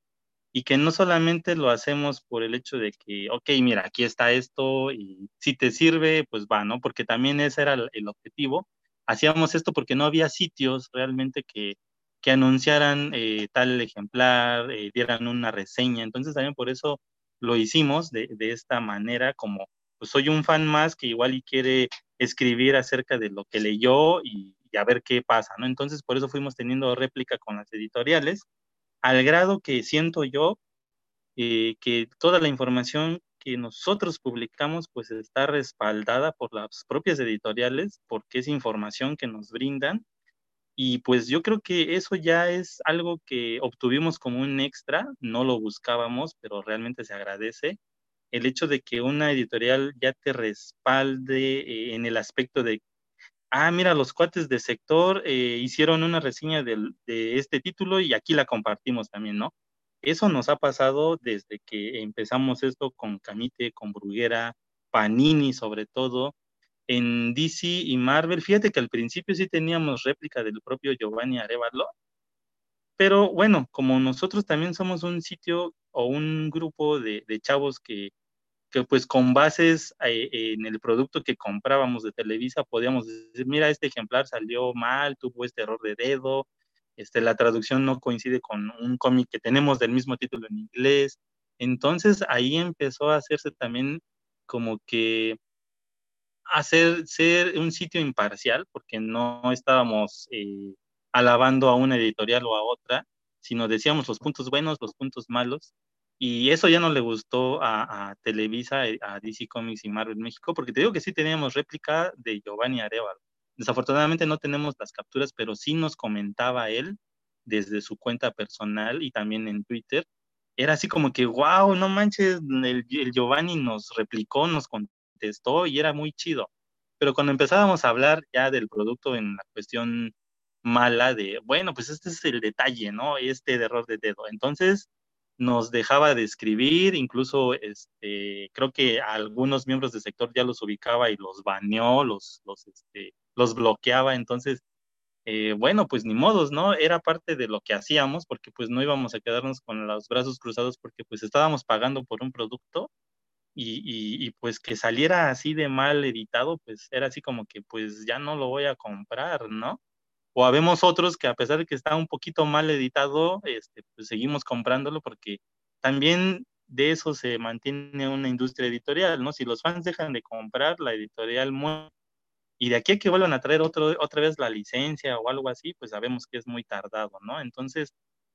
y que no solamente lo hacemos por el hecho de que, ok, mira, aquí está esto y si te sirve, pues va, ¿no? Porque también ese era el, objetivo. Hacíamos esto porque no había sitios realmente que, que anunciaran eh, tal ejemplar, eh, dieran una reseña. Entonces también por eso lo hicimos de, esta manera, como pues soy un fan más que igual y quiere escribir acerca de lo que leyó y, a ver qué pasa, ¿no? Entonces, por eso fuimos teniendo réplica con las editoriales, al grado que siento yo eh, que toda la información que nosotros publicamos pues está respaldada por las propias editoriales porque es información que nos brindan y pues yo creo que eso ya es algo que obtuvimos como un extra, no lo buscábamos, pero realmente se agradece. El hecho de que una editorial ya te respalde eh, en el aspecto de, ah, mira, los cuates de sector eh, hicieron una reseña de este título y aquí la compartimos también, ¿no? Eso nos ha pasado desde que empezamos esto con Camite, con Bruguera, Panini sobre todo, en DC y Marvel. Fíjate que al principio sí teníamos réplica del propio Giovanni Arevalo, pero bueno, como nosotros también somos un sitio o un grupo de, chavos que, que, pues con bases eh, en el producto que comprábamos de Televisa podíamos decir, mira, este ejemplar salió mal, tuvo este error de dedo, este, la traducción no coincide con un cómic que tenemos del mismo título en inglés. Entonces ahí empezó a hacerse también como que hacer ser un sitio imparcial, porque no estábamos eh, alabando a una editorial o a otra, sino decíamos los puntos buenos, los puntos malos, y eso ya no le gustó a, Televisa, eh, a DC Comics y Marvel México, porque te digo que sí teníamos réplica de Giovanni Arevalo. Desafortunadamente no tenemos las capturas, pero sí nos comentaba él desde su cuenta personal y también en Twitter. Era así como que, wow, no manches, el, Giovanni nos replicó, nos contestó y era muy chido. Pero cuando empezábamos a hablar ya del producto en la cuestión mala de, bueno, pues este es el detalle, ¿no? Este de error de dedo. Entonces nos dejaba de escribir, incluso este, creo que algunos miembros del sector ya los ubicaba y los baneó, los, los, este, los bloqueaba, entonces, eh, bueno, pues ni modos, ¿no? Era parte de lo que hacíamos porque pues no íbamos a quedarnos con los brazos cruzados porque pues estábamos pagando por un producto y, pues que saliera así de mal editado, pues era así como que pues ya no lo voy a comprar, ¿no? O habemos otros que a pesar de que está un poquito mal editado, este, pues seguimos comprándolo porque también de eso se mantiene una industria editorial, ¿no? Si los fans dejan de comprar, la editorial muere y de aquí a que vuelvan a traer otro, otra vez la licencia o algo así, pues sabemos que es muy tardado, ¿no? Entonces,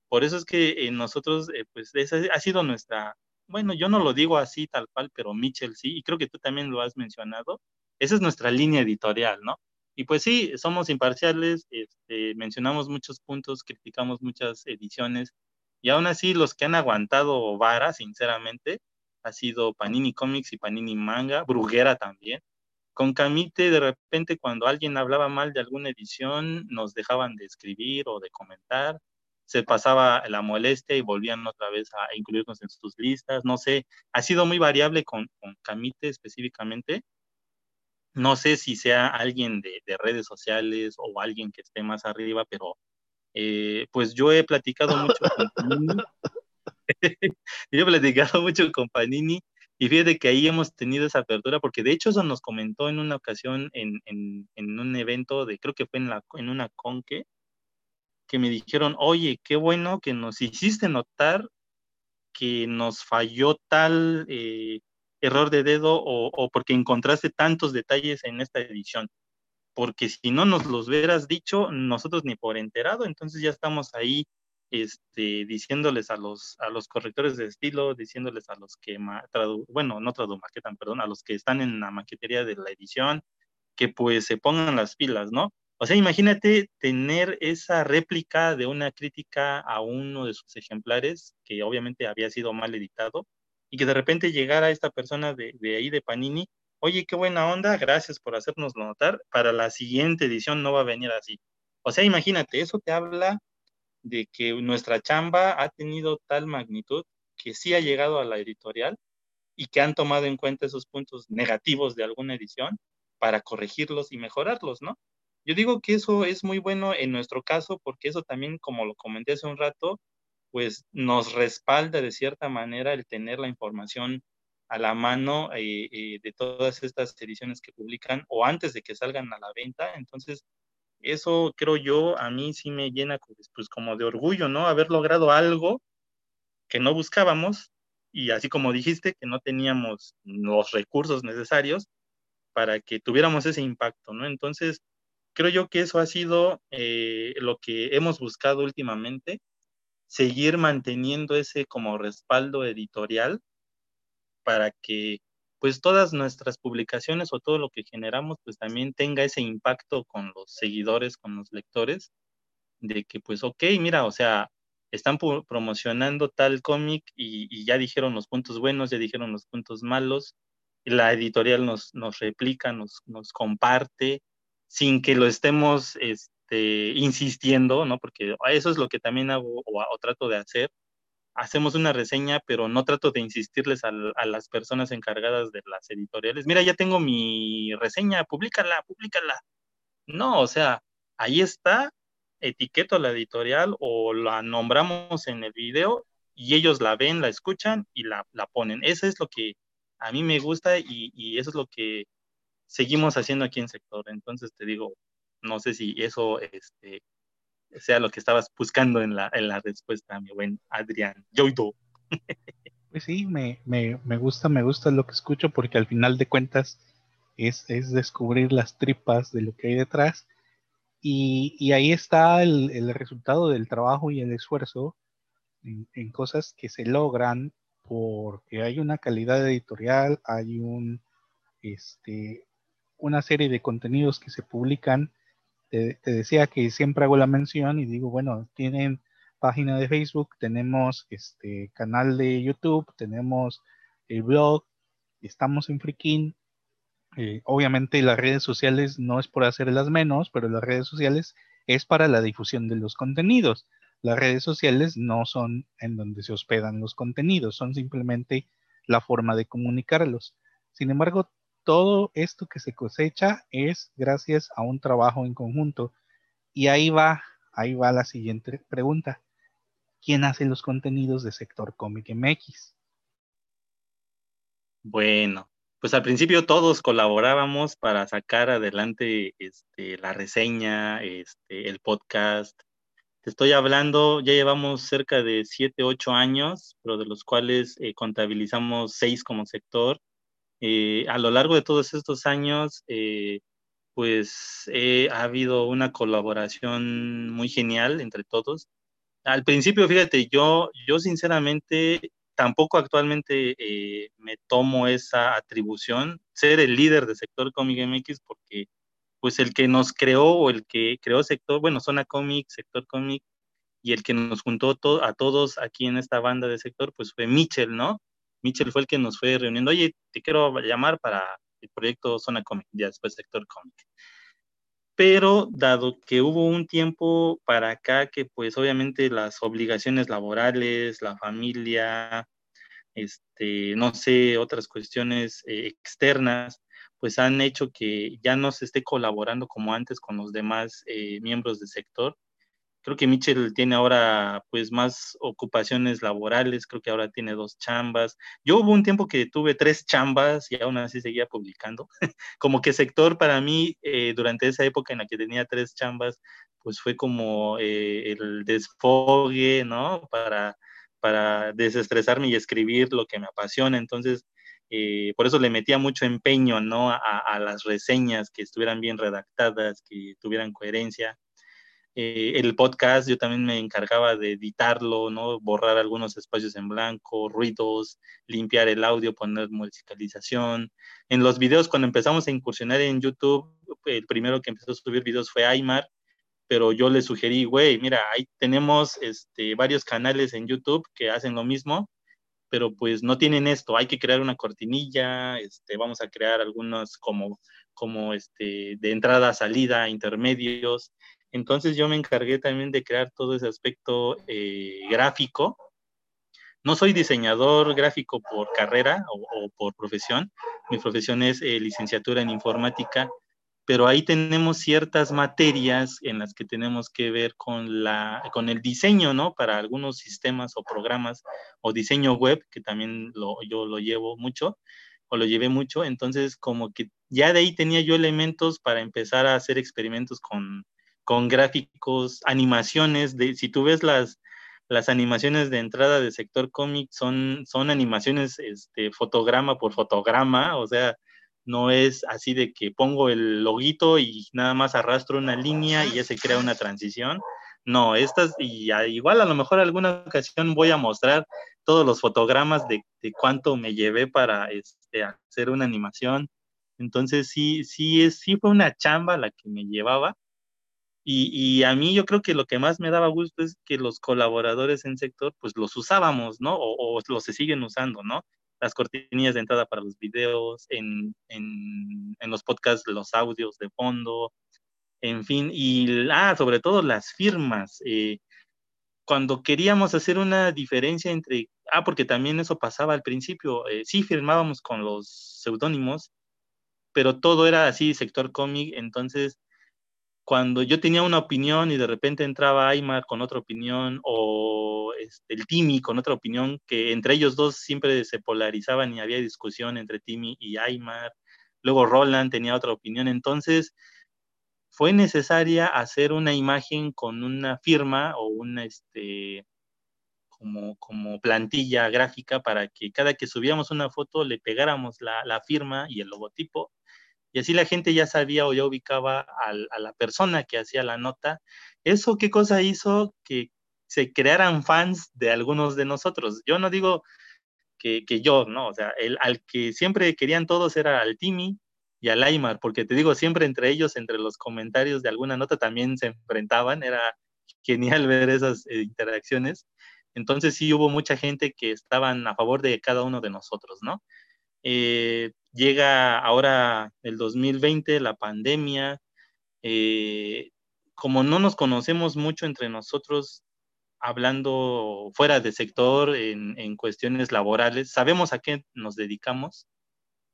por eso es que eh, nosotros, eh, pues esa ha sido nuestra, bueno, yo no lo digo así tal cual, pero Mitchell sí, y creo que tú también lo has mencionado, esa es nuestra línea editorial, ¿no? Y pues sí, somos imparciales, este, mencionamos muchos puntos, criticamos muchas ediciones, y aún así los que han aguantado vara, sinceramente, ha sido Panini Comics y Panini Manga, Bruguera también, con Camite, de repente, cuando alguien hablaba mal de alguna edición, nos dejaban de escribir o de comentar, se pasaba la molestia y volvían otra vez a incluirnos en sus listas. No sé, ha sido muy variable con, con Camite específicamente. No sé si sea alguien de, redes sociales o alguien que esté más arriba, pero eh, pues yo he platicado mucho con Panini. yo he platicado mucho con Panini y fíjate que ahí hemos tenido esa apertura, porque de hecho eso nos comentó en una ocasión en, un evento de, creo que fue en, la, en una conque, que me dijeron, oye, qué bueno que nos hiciste notar que nos falló tal eh, error de dedo o, o, porque encontraste tantos detalles en esta edición. Porque si no nos los hubieras dicho, nosotros ni por enterado, entonces ya estamos ahí este, diciéndoles a los, a los correctores de estilo, diciéndoles a los que, bueno, no maquetan, perdón, a los que están en la maquetería de la edición, que pues se pongan las pilas, ¿no? O sea, imagínate tener esa réplica de una crítica a uno de sus ejemplares, que obviamente había sido mal editado, y que de repente llegara esta persona de, ahí de Panini, oye, qué buena onda, gracias por hacernos notar, para la siguiente edición no va a venir así. O sea, imagínate, eso te habla de que nuestra chamba ha tenido tal magnitud que sí ha llegado a la editorial y que han tomado en cuenta esos puntos negativos de alguna edición para corregirlos y mejorarlos, ¿no? Yo digo que eso es muy bueno en nuestro caso porque eso también, como lo comenté hace un rato, pues nos respalda de cierta manera el tener la información a la mano eh, eh, de todas estas ediciones que publican o antes de que salgan a la venta. Entonces, eso creo yo, a mí sí me llena pues, pues como de orgullo, ¿no? Haber logrado algo que no buscábamos y así como dijiste, que no teníamos los recursos necesarios para que tuviéramos ese impacto, ¿no? Entonces, creo yo que eso ha sido eh, lo que hemos buscado últimamente, seguir manteniendo ese como respaldo editorial para que pues todas nuestras publicaciones o todo lo que generamos pues también tenga ese impacto con los seguidores, con los lectores, de que pues ok, mira, o sea, están promocionando tal cómic y, ya dijeron los puntos buenos, ya dijeron los puntos malos, la editorial nos, nos replica, nos, nos comparte, sin que lo estemos este, insistiendo, ¿no? Porque eso es lo que también hago o, trato de hacer. Hacemos una reseña, pero no trato de insistirles a, las personas encargadas de las editoriales. Mira, ya tengo mi reseña, públicala, públicala. No, o sea, ahí está, etiqueto la editorial o la nombramos en el video y ellos la ven, la escuchan y la, la ponen. Eso es lo que a mí me gusta y, y eso es lo que seguimos haciendo aquí en sector. Entonces te digo, no sé si eso este, sea lo que estabas buscando en la, en la respuesta, mi buen Adrián. Yoido. Pues sí, me, me, me, gusta, me gusta lo que escucho porque al final de cuentas es, es descubrir las tripas de lo que hay detrás y, y ahí está el, el, resultado del trabajo y el esfuerzo en, en, cosas que se logran porque hay una calidad editorial, hay un, este, una serie de contenidos que se publican. Te, decía que siempre hago la mención y digo, bueno, tienen página de Facebook, tenemos este canal de YouTube, tenemos el blog, estamos en Freaking. Eh, obviamente las redes sociales no es por hacerlas menos, pero las redes sociales es para la difusión de los contenidos. Las redes sociales no son en donde se hospedan los contenidos, son simplemente la forma de comunicarlos. Sin embargo, todo esto que se cosecha es gracias a un trabajo en conjunto. Y ahí va, ahí va la siguiente pregunta. ¿Quién hace los contenidos de Sector Cómic MX? Bueno, pues al principio todos colaborábamos para sacar adelante este, la reseña, este, el podcast. Te estoy hablando, ya llevamos cerca de 7, 8 años, pero de los cuales eh, contabilizamos 6 como sector eh, a lo largo de todos estos años, eh, pues ha habido una colaboración muy genial entre todos. Al principio, fíjate, yo, yo sinceramente tampoco actualmente eh, me tomo esa atribución, ser el líder del sector cómic MX, porque pues el que nos creó o el que creó sector, bueno, Zona Cómic, Sector Cómic, y el que nos juntó a todos aquí en esta banda de sector, pues fue Mitchell, ¿no? Mitchell fue el que nos fue reuniendo, oye, te quiero llamar para el proyecto Zona Comic, ya después Sector Comic. Pero dado que hubo un tiempo para acá que pues obviamente las obligaciones laborales, la familia, este, no sé, otras cuestiones eh, externas, pues han hecho que ya no se esté colaborando como antes con los demás eh, miembros del sector Creo que Mitchell tiene ahora pues más ocupaciones laborales, creo que ahora tiene dos chambas. Yo hubo un tiempo que tuve tres chambas y aún así seguía publicando. como que sector para mí, eh, durante esa época en la que tenía tres chambas, pues fue como eh, el desfogue, ¿no? Para, para desestresarme y escribir lo que me apasiona. Entonces, eh, por eso le metía mucho empeño, ¿no? A, a, las reseñas, que estuvieran bien redactadas, que tuvieran coherencia. Eh, el podcast yo también me encargaba de editarlo, ¿no? Borrar algunos espacios en blanco, ruidos, limpiar el audio, poner musicalización. En los videos, cuando empezamos a incursionar en YouTube, el primero que empezó a subir videos fue Aymar, pero yo le sugerí, güey, mira, ahí tenemos este, varios canales en YouTube que hacen lo mismo, pero pues no tienen esto, hay que crear una cortinilla, este, vamos a crear algunos como, como este, de entrada, salida, intermedios, entonces yo me encargué también de crear todo ese aspecto eh, gráfico. No soy diseñador gráfico por carrera o, por profesión. Mi profesión es eh, licenciatura en informática, pero ahí tenemos ciertas materias en las que tenemos que ver con, la, con el diseño, ¿no? Para algunos sistemas o programas o diseño web, que también lo, yo lo llevo mucho o lo llevé mucho. Entonces, como que ya de ahí tenía yo elementos para empezar a hacer experimentos con, con gráficos, animaciones, de, si tú ves las, las animaciones de entrada de sector cómic, son, son animaciones este, fotograma por fotograma, o sea, no es así de que pongo el loguito y nada más arrastro una línea y ya se crea una transición. No, estas, y igual a lo mejor alguna ocasión voy a mostrar todos los fotogramas de, cuánto me llevé para este, hacer una animación. Entonces sí, sí, es, sí fue una chamba la que me llevaba. Y, a mí yo creo que lo que más me daba gusto es que los colaboradores en sector, pues los usábamos, ¿no? O, los se siguen usando, ¿no? Las cortinillas de entrada para los videos, en, en, en los podcasts, los audios de fondo, en fin, y ah, sobre todo las firmas. Eh, cuando queríamos hacer una diferencia entre, ah, porque también eso pasaba al principio, eh, sí firmábamos con los seudónimos, pero todo era así, sector cómic, entonces cuando yo tenía una opinión y de repente entraba Aymar con otra opinión o este, el Timmy con otra opinión, que entre ellos dos siempre se polarizaban y había discusión entre Timmy y Aymar, luego Roland tenía otra opinión, entonces fue necesaria hacer una imagen con una firma o una, este, como, como plantilla gráfica para que cada que subíamos una foto le pegáramos la, la firma y el logotipo. Y así la gente ya sabía o ya ubicaba a la persona que hacía la nota. ¿Eso qué cosa hizo? Que se crearan fans de algunos de nosotros. Yo no digo que, yo, ¿no? O sea, el, al que siempre querían todos era al Timmy, y a Laimar, porque te digo, siempre entre ellos, entre los comentarios de alguna nota también se enfrentaban, era genial ver esas eh, interacciones. Entonces sí hubo mucha gente que estaban a favor de cada uno de nosotros, ¿no? Eh, llega ahora el 2020, la pandemia, eh, como no nos conocemos mucho entre nosotros, hablando fuera de sector, en, en cuestiones laborales, sabemos a qué nos dedicamos,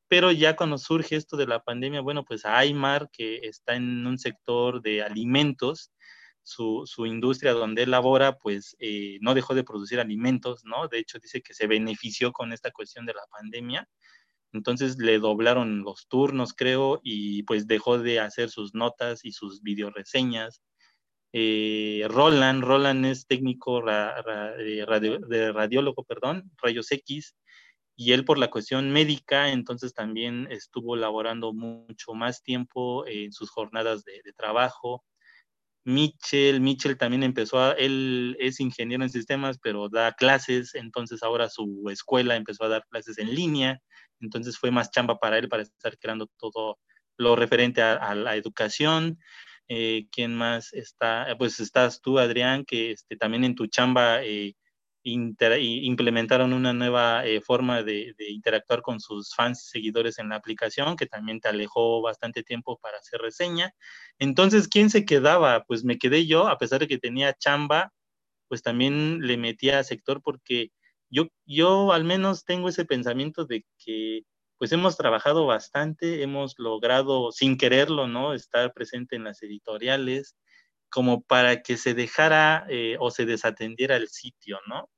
pero ya cuando surge esto de la pandemia, bueno, pues Aymar, que está en un sector de alimentos, su, industria donde él labora, pues eh, no dejó de producir alimentos, ¿no? De hecho, dice que se benefició con esta cuestión de la pandemia. Entonces le doblaron los turnos, creo, y pues dejó de hacer sus notas y sus videoreseñas. Eh, Roland, Roland es técnico de, de radiólogo, perdón, rayos X, y él por la cuestión médica, entonces también estuvo laborando mucho más tiempo en sus jornadas de, trabajo. Mitchell, Mitchell también empezó a, él es ingeniero en sistemas, pero da clases, entonces ahora su escuela empezó a dar clases en línea, entonces fue más chamba para él para estar creando todo lo referente a, la educación. Eh, ¿Quién más está? Pues estás tú, Adrián, que este, también en tu chamba eh, implementaron una nueva eh, forma de, interactuar con sus fans y seguidores en la aplicación, que también te alejó bastante tiempo para hacer reseña. Entonces, ¿quién se quedaba? Pues me quedé yo, a pesar de que tenía chamba, pues también le metía a sector porque yo, yo al menos tengo ese pensamiento de que pues hemos trabajado bastante, hemos logrado sin quererlo, ¿no? Estar presente en las editoriales, como para que se dejara eh, o se desatendiera el sitio, ¿no?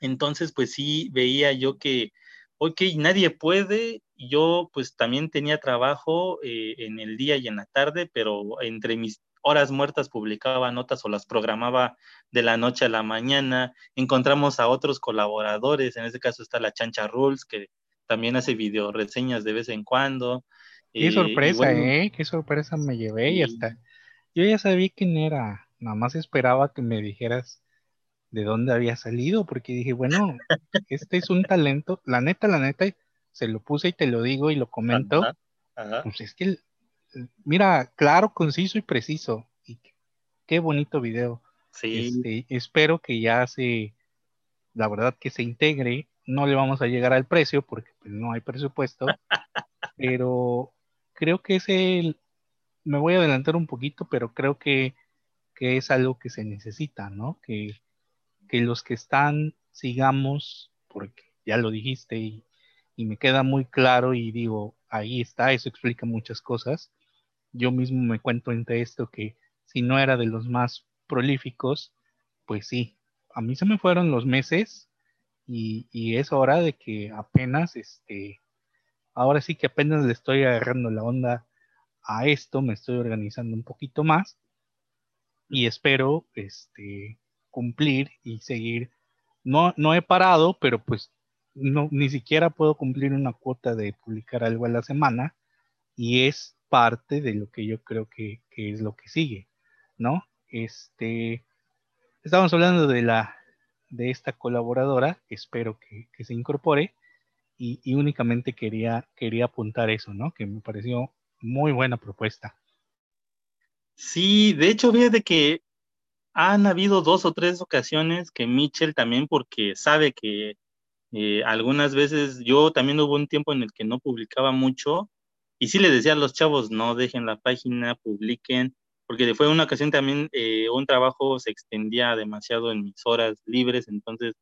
Entonces, pues sí, veía yo que, ok, nadie puede, yo pues también tenía trabajo eh, en el día y en la tarde, pero entre mis horas muertas publicaba notas o las programaba de la noche a la mañana. Encontramos a otros colaboradores, en este caso está la Chancha Rules, que también hace video reseñas de vez en cuando. Qué eh, sorpresa, ¿eh? Qué sorpresa me llevé y hasta yo ya sabía quién era, nada más esperaba que me dijeras de dónde había salido, porque dije, bueno, este es un talento, la neta, la neta, se lo puse y te lo digo y lo comento. Pues es que, mira, claro, conciso y preciso. Y qué bonito video. Sí. Este, espero que ya se, la verdad que se integre. No le vamos a llegar al precio porque pues, no hay presupuesto, pero creo que es el, me voy a adelantar un poquito, pero creo que, es algo que se necesita, ¿no? Que, los que están sigamos, porque ya lo dijiste y, me queda muy claro y digo, ahí está, eso explica muchas cosas. Yo mismo me cuento entre esto que si no era de los más prolíficos, pues sí, a mí se me fueron los meses y, y es hora de que apenas, este, ahora sí que apenas le estoy agarrando la onda a esto me estoy organizando un poquito más y espero este, cumplir y seguir. No, no he parado, pero pues no, ni siquiera puedo cumplir una cuota de publicar algo a la semana y es parte de lo que yo creo que, es lo que sigue, ¿no? este, estamos hablando de la, de esta colaboradora, espero que, se incorpore, y, únicamente quería, quería apuntar eso, ¿no? Que me pareció muy buena propuesta. Sí, de hecho, de que han habido dos o tres ocasiones que Mitchell también, porque sabe que eh, algunas veces yo también hubo un tiempo en el que no publicaba mucho y sí le decía a los chavos, no dejen la página, publiquen, porque fue una ocasión también eh, un trabajo se extendía demasiado en mis horas libres, entonces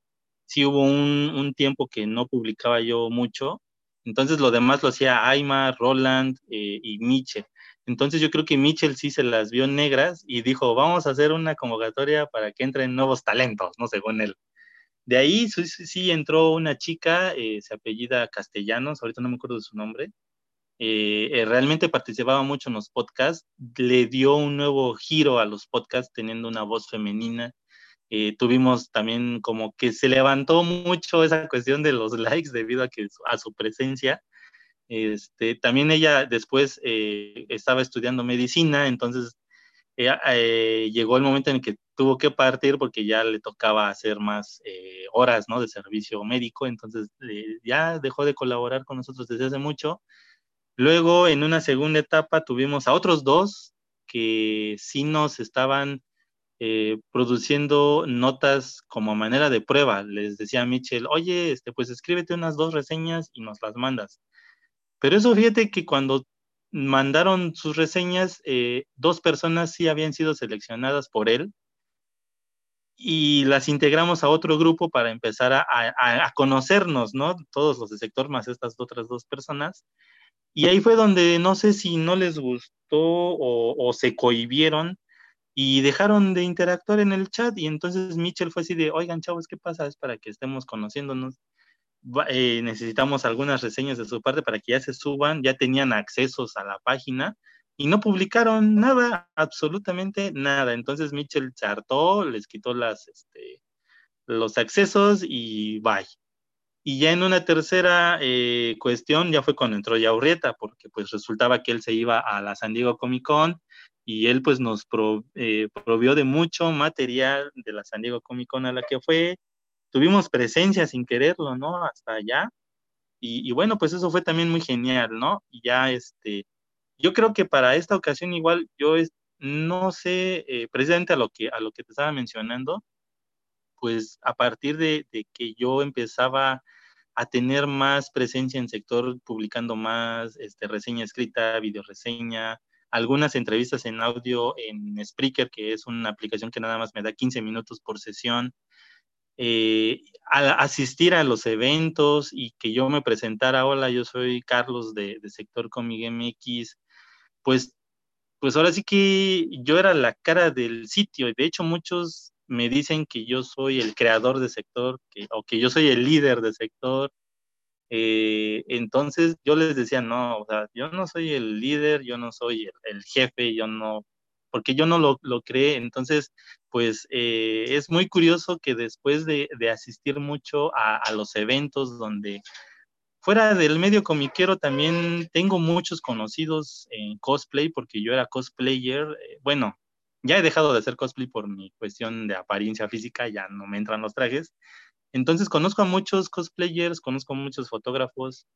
sí hubo un tiempo que no publicaba yo mucho, entonces lo demás lo hacía Aymar, Roland eh, y Mitchell. Entonces yo creo que Mitchell sí se las vio negras y dijo, vamos a hacer una convocatoria para que entren nuevos talentos, ¿no? Según él. De ahí sí, sí entró una chica, eh, se apellida Castellanos, ahorita no me acuerdo de su nombre, eh, realmente participaba mucho en los podcasts, le dio un nuevo giro a los podcasts teniendo una voz femenina. Tuvimos también como que se levantó mucho esa cuestión de los likes debido a, que, a su presencia. Este, también ella después estaba estudiando medicina, entonces eh, llegó el momento en que tuvo que partir porque ya le tocaba hacer más eh, horas ¿no? de servicio médico, entonces eh, ya dejó de colaborar con nosotros desde hace mucho. Luego, en una segunda etapa, tuvimos a otros dos que sí nos estaban produciendo notas como manera de prueba. Les decía a Mitchell, oye, este, pues escríbete unas dos reseñas y nos las mandas. Pero eso fíjate que cuando mandaron sus reseñas, eh, dos personas sí habían sido seleccionadas por él y las integramos a otro grupo para empezar a, conocernos, ¿no? Todos los del sector más estas otras dos personas. Y ahí fue donde no sé si no les gustó o se cohibieron y dejaron de interactuar en el chat y entonces Mitchell fue así de, oigan chavos, ¿qué pasa? Es para que estemos conociéndonos. Eh, necesitamos algunas reseñas de su parte para que ya se suban, ya tenían accesos a la página y no publicaron nada, absolutamente nada. Entonces Mitchell se hartó, les quitó las, este, los accesos y bye. Y ya en una tercera eh, cuestión ya fue cuando entró ya Urrieta, porque pues resultaba que él se iba a la San Diego Comic Con y él pues nos pro, eh, provió de mucho material de la San Diego Comic Con a la que fue, tuvimos presencia sin quererlo, ¿no? Hasta allá. Y, bueno, pues eso fue también muy genial, ¿no? Y ya, este, yo creo que para esta ocasión igual yo no sé, eh, precisamente a lo, que, a lo que te estaba mencionando, pues a partir de, que yo empezaba a tener más presencia en sector, publicando más este, reseña escrita, video reseña, algunas entrevistas en audio en Spreaker, que es una aplicación que nada más me da 15 minutos por sesión, eh, asistir a los eventos y que yo me presentara, hola, yo soy Carlos de, Sector Comic MX, pues, pues ahora sí que yo era la cara del sitio y de hecho muchos me dicen que yo soy el creador de sector que, o que yo soy el líder de sector. Eh, entonces yo les decía, no, o sea, yo no soy el líder, yo no soy el, jefe, yo no, porque yo no lo, lo creé. Entonces, pues eh, es muy curioso que después de, asistir mucho a, los eventos donde fuera del medio comiquero también tengo muchos conocidos en cosplay porque yo era cosplayer. Eh, bueno, ya he dejado de hacer cosplay por mi cuestión de apariencia física, ya no me entran los trajes. Entonces conozco a muchos cosplayers, conozco a muchos fotógrafos.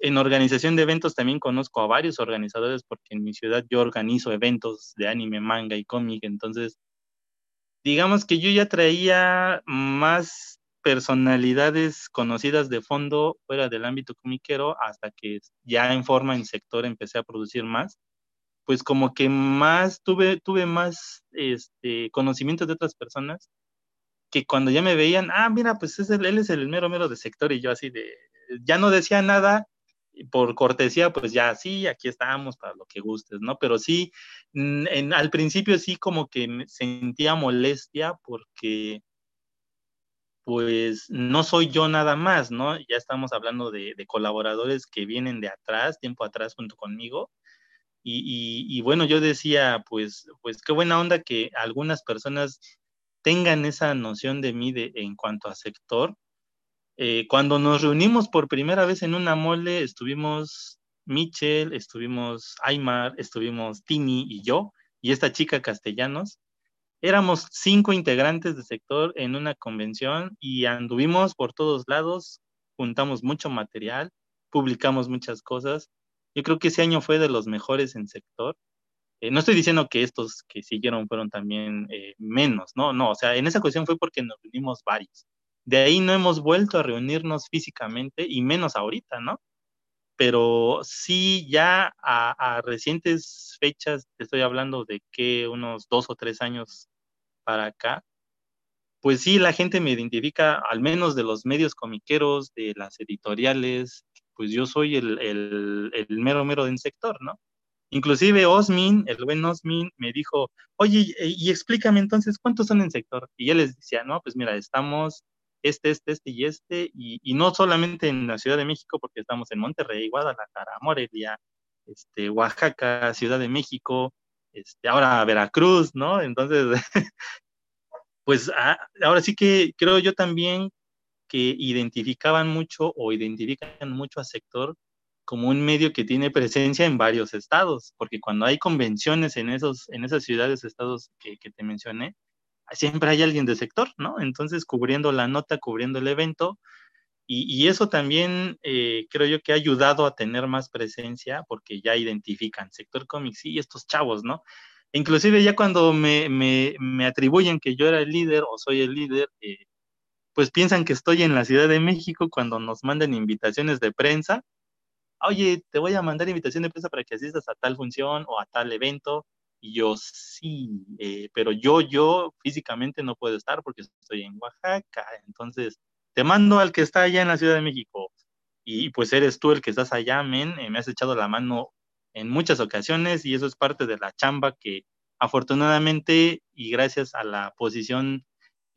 En organización de eventos también conozco a varios organizadores porque en mi ciudad yo organizo eventos de anime, manga y cómic. Entonces digamos que yo ya traía más personalidades conocidas de fondo fuera del ámbito comiquero hasta que ya en forma en sector empecé a producir más pues como que más tuve tuve más este conocimiento de otras personas que cuando ya me veían ah mira pues es él es el mero mero de sector y yo así de ya no decía nada por cortesía, pues ya sí, aquí estamos para lo que gustes, ¿no? Pero sí, mm, en, al principio sí como que sentía molestia porque pues no soy yo nada más, ¿no? Ya estamos hablando de, colaboradores que vienen de atrás, tiempo atrás junto conmigo. Y, y, bueno, yo decía, pues, pues qué buena onda que algunas personas tengan esa noción de mí de, en cuanto a sector, eh, cuando nos reunimos por primera vez en una mole, estuvimos Michel, estuvimos Aymar, estuvimos Tini y yo, y esta chica castellanos. éramos cinco integrantes del sector en una convención y anduvimos por todos lados, juntamos mucho material, publicamos muchas cosas. Yo creo que ese año fue de los mejores en sector. Eh, no estoy diciendo que estos que siguieron fueron también eh, menos, no, no, o sea, en esa cuestión fue porque nos reunimos varios. De ahí no hemos vuelto a reunirnos físicamente y menos ahorita, ¿no? Pero sí ya a, recientes fechas, te estoy hablando de que unos dos o tres años para acá, pues sí, la gente me identifica, al menos de los medios comiqueros, de las editoriales, pues yo soy el, el, el mero mero del sector, ¿no? Inclusive Osmin, el buen Osmin, me dijo, oye, y, explícame entonces cuántos son en sector. Y él les decía, no, pues mira, estamos este, este, este y este, y, no solamente en la Ciudad de México, porque estamos en Monterrey, Guadalajara, Morelia, este, Oaxaca, Ciudad de México, este, ahora Veracruz, ¿no? Entonces, pues ah, ahora sí que creo yo también que identificaban mucho o identifican mucho a sector como un medio que tiene presencia en varios estados, porque cuando hay convenciones en, esos, en esas ciudades, estados que, que te mencioné, siempre hay alguien del sector, ¿no? Entonces, cubriendo la nota, cubriendo el evento, y, y eso también eh, creo yo que ha ayudado a tener más presencia, porque ya identifican sector cómics y estos chavos, ¿no? Inclusive ya cuando me, me, me, atribuyen que yo era el líder o soy el líder, eh, pues piensan que estoy en la Ciudad de México cuando nos mandan invitaciones de prensa. Oye, te voy a mandar invitación de prensa para que asistas a tal función o a tal evento y yo sí, eh, pero yo, yo físicamente no puedo estar porque estoy en Oaxaca. Entonces, te mando al que está allá en la Ciudad de México. Y pues eres tú el que estás allá, men. Eh, me has echado la mano en muchas ocasiones y eso es parte de la chamba que afortunadamente y gracias a la posición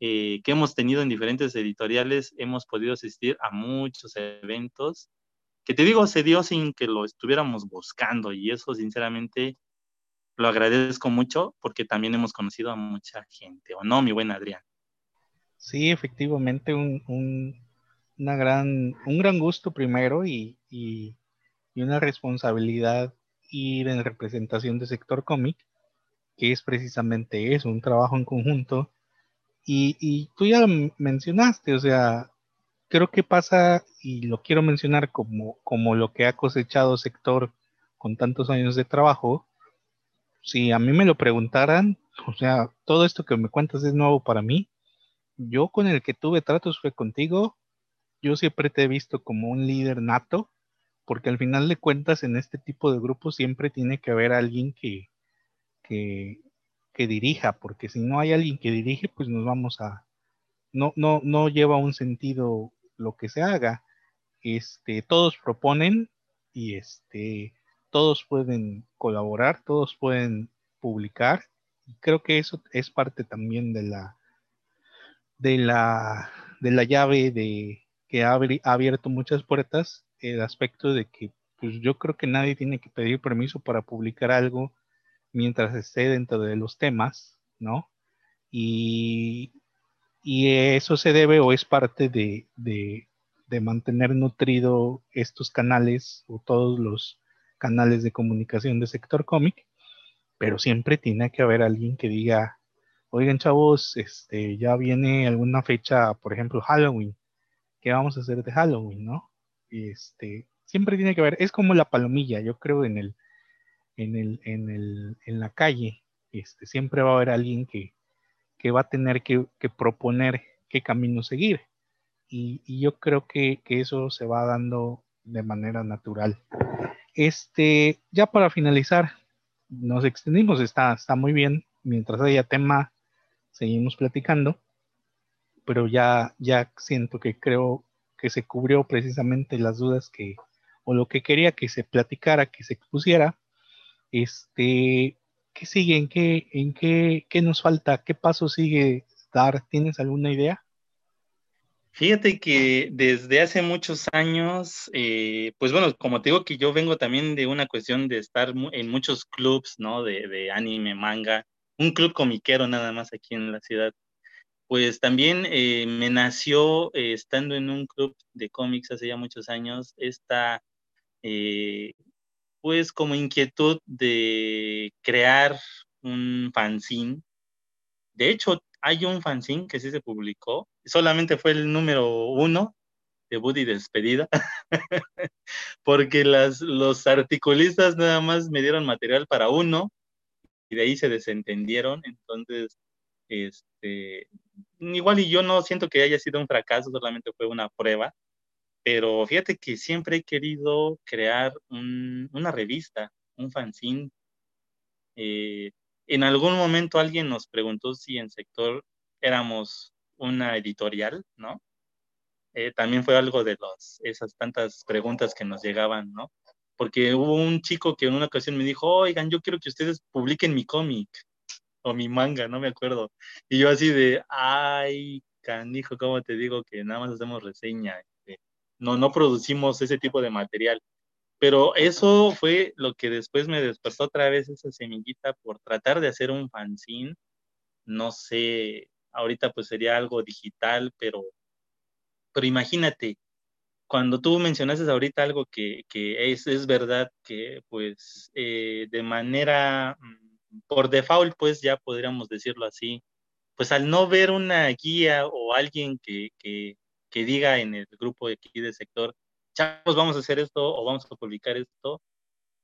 eh, que hemos tenido en diferentes editoriales, hemos podido asistir a muchos eventos que te digo, se dio sin que lo estuviéramos buscando y eso sinceramente lo agradezco mucho porque también hemos conocido a mucha gente, ¿o no, mi buen Adrián? Sí, efectivamente, un, un una gran, un gran gusto primero y, y, una responsabilidad ir en representación del sector cómic, que es precisamente eso, un trabajo en conjunto. Y, y tú ya mencionaste, o sea, creo que pasa, y lo quiero mencionar como, como lo que ha cosechado sector con tantos años de trabajo, si a mí me lo preguntaran, o sea, todo esto que me cuentas es nuevo para mí. Yo con el que tuve tratos fue contigo. Yo siempre te he visto como un líder nato, porque al final de cuentas en este tipo de grupos siempre tiene que haber alguien que, que, dirija, porque si no hay alguien que dirige, pues nos vamos a... No, no, no lleva un sentido lo que se haga. Este, todos proponen y este, todos pueden colaborar, todos pueden publicar. Creo que eso es parte también de la de la de la llave de que ha, abierto muchas puertas, el aspecto de que pues yo creo que nadie tiene que pedir permiso para publicar algo mientras esté dentro de los temas, ¿no? Y, eso se debe o es parte de, de, de mantener nutrido estos canales o todos los canales de comunicación de sector cómic, pero siempre tiene que haber alguien que diga, oigan chavos, este, ya viene alguna fecha, por ejemplo, Halloween, ¿qué vamos a hacer de Halloween, no? Este, siempre tiene que haber, es como la palomilla, yo creo en el, en el, en el, en la calle, este, siempre va a haber alguien que, que va a tener que, proponer qué camino seguir. Y, yo creo que, que, eso se va dando de manera natural. Este, ya para finalizar, nos extendimos, está, está muy bien. Mientras haya tema, seguimos platicando. Pero ya, ya siento que creo que se cubrió precisamente las dudas que, o lo que quería que se platicara, que se expusiera. Este, ¿qué sigue? ¿En qué, en qué, qué nos falta? ¿Qué paso sigue dar? ¿Tienes alguna idea? Fíjate que desde hace muchos años, eh, pues bueno, como te digo que yo vengo también de una cuestión de estar en muchos clubs, ¿no? De, anime, manga, un club comiquero nada más aquí en la ciudad. Pues también eh, me nació eh, estando en un club de cómics hace ya muchos años, esta, pues como inquietud de crear un fanzine. De hecho, hay un fanzine que sí se publicó, solamente fue el número uno, debut y despedida, porque las, los articulistas nada más me dieron material para uno y de ahí se desentendieron, entonces, este, igual y yo no siento que haya sido un fracaso, solamente fue una prueba, pero fíjate que siempre he querido crear una revista, un fanzine. Eh, en algún momento alguien nos preguntó si en sector éramos una editorial, ¿no? Eh, también fue algo de los, esas tantas preguntas que nos llegaban, ¿no? Porque hubo un chico que en una ocasión me dijo, oigan, yo quiero que ustedes publiquen mi cómic o mi manga, no me acuerdo. Y yo así de, ay, canijo, ¿cómo te digo que nada más hacemos reseña? No, no producimos ese tipo de material. Pero eso fue lo que después me despertó otra vez esa semillita por tratar de hacer un fanzine. No sé, ahorita pues sería algo digital, pero, pero imagínate, cuando tú mencionaste ahorita algo que, es, es, verdad que pues eh, de manera, mm, por default pues ya podríamos decirlo así, pues al no ver una guía o alguien que, que, que diga en el grupo de aquí de sector, chavos, vamos a hacer esto o vamos a publicar esto.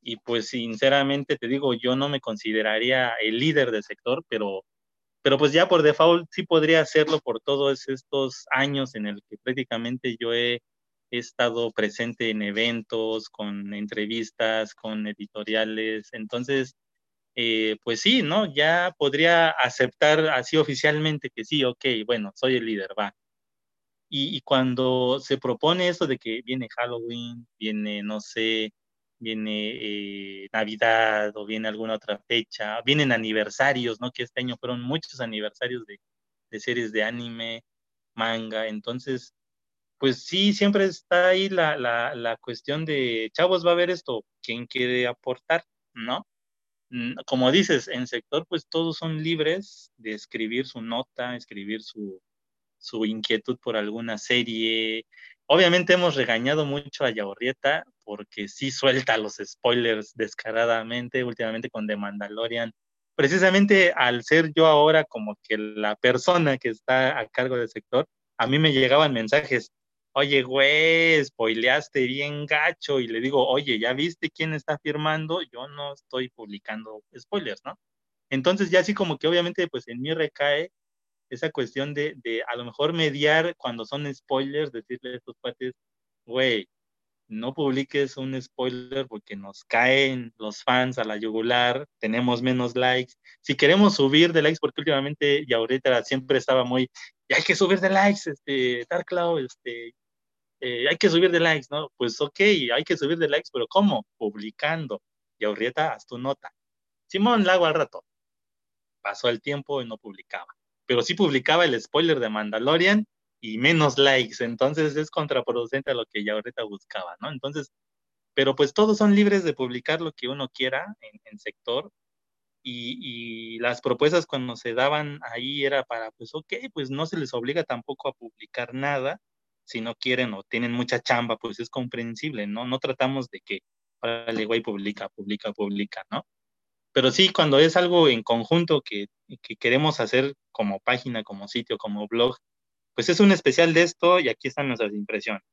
Y pues sinceramente te digo, yo no me consideraría el líder del sector, pero, pero pues ya por default sí podría hacerlo por todos estos años en el que prácticamente yo he, estado presente en eventos, con entrevistas, con editoriales. Entonces, eh, pues sí, ¿no? Ya podría aceptar así oficialmente que sí, ok, bueno, soy el líder, va. Y, cuando se propone eso de que viene Halloween, viene, no sé, viene eh, Navidad o viene alguna otra fecha, vienen aniversarios, ¿no? Que este año fueron muchos aniversarios de, series de anime, manga, entonces, pues sí, siempre está ahí la, la, la cuestión de, chavos, va a ver esto, ¿quién quiere aportar? ¿No? Mm, como dices, en sector, pues todos son libres de escribir su nota, escribir su, su inquietud por alguna serie. Obviamente hemos regañado mucho a Yaorrieta porque sí suelta los spoilers descaradamente últimamente con The Mandalorian. Precisamente al ser yo ahora como que la persona que está a cargo del sector, a mí me llegaban mensajes, oye, güey, spoileaste bien gacho, y le digo, oye, ¿ya viste quién está firmando? Yo no estoy publicando spoilers, ¿no? Entonces ya así como que obviamente pues en mí recae esa cuestión de, de a lo mejor mediar cuando son spoilers, decirle a estos cuates, güey, no publiques un spoiler porque nos caen los fans a la yugular, tenemos menos likes. Si queremos subir de likes, porque últimamente y ahorita siempre estaba muy, y hay que subir de likes, este, Dark Cloud, este, eh, hay que subir de likes, ¿no? Pues ok, hay que subir de likes, pero ¿cómo? Publicando. Y haz tu nota. Simón, la hago al rato. Pasó el tiempo y no publicaba pero sí publicaba el spoiler de Mandalorian y menos likes, entonces es contraproducente a lo que ya ahorita buscaba, ¿no? Entonces, pero pues todos son libres de publicar lo que uno quiera en, sector y, y, las propuestas cuando se daban ahí era para, pues ok, pues no se les obliga tampoco a publicar nada, si no quieren o tienen mucha chamba, pues es comprensible, ¿no? No tratamos de que, para güey, publica, publica, publica, ¿no? Pero sí, cuando es algo en conjunto que, queremos hacer como página, como sitio, como blog, pues es un especial de esto y aquí están nuestras impresiones.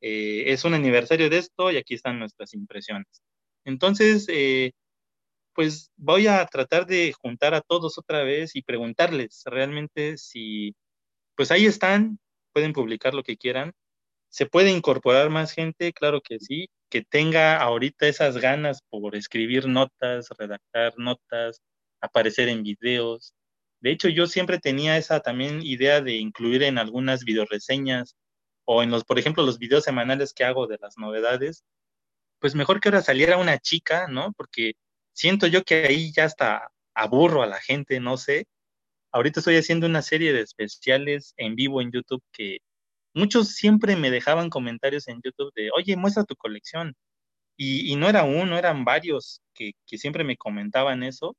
Eh, es un aniversario de esto y aquí están nuestras impresiones. Entonces, eh, pues voy a tratar de juntar a todos otra vez y preguntarles realmente si, pues ahí están, pueden publicar lo que quieran. ¿Se puede incorporar más gente? Claro que sí que tenga ahorita esas ganas por escribir notas, redactar notas, aparecer en videos. De hecho, yo siempre tenía esa también idea de incluir en algunas videoreseñas o en los, por ejemplo, los videos semanales que hago de las novedades, pues mejor que ahora saliera una chica, ¿no? Porque siento yo que ahí ya está aburro a la gente, no sé. Ahorita estoy haciendo una serie de especiales en vivo en YouTube que muchos siempre me dejaban comentarios en YouTube de, oye, muestra tu colección. Y, no era uno, eran varios que, siempre me comentaban eso.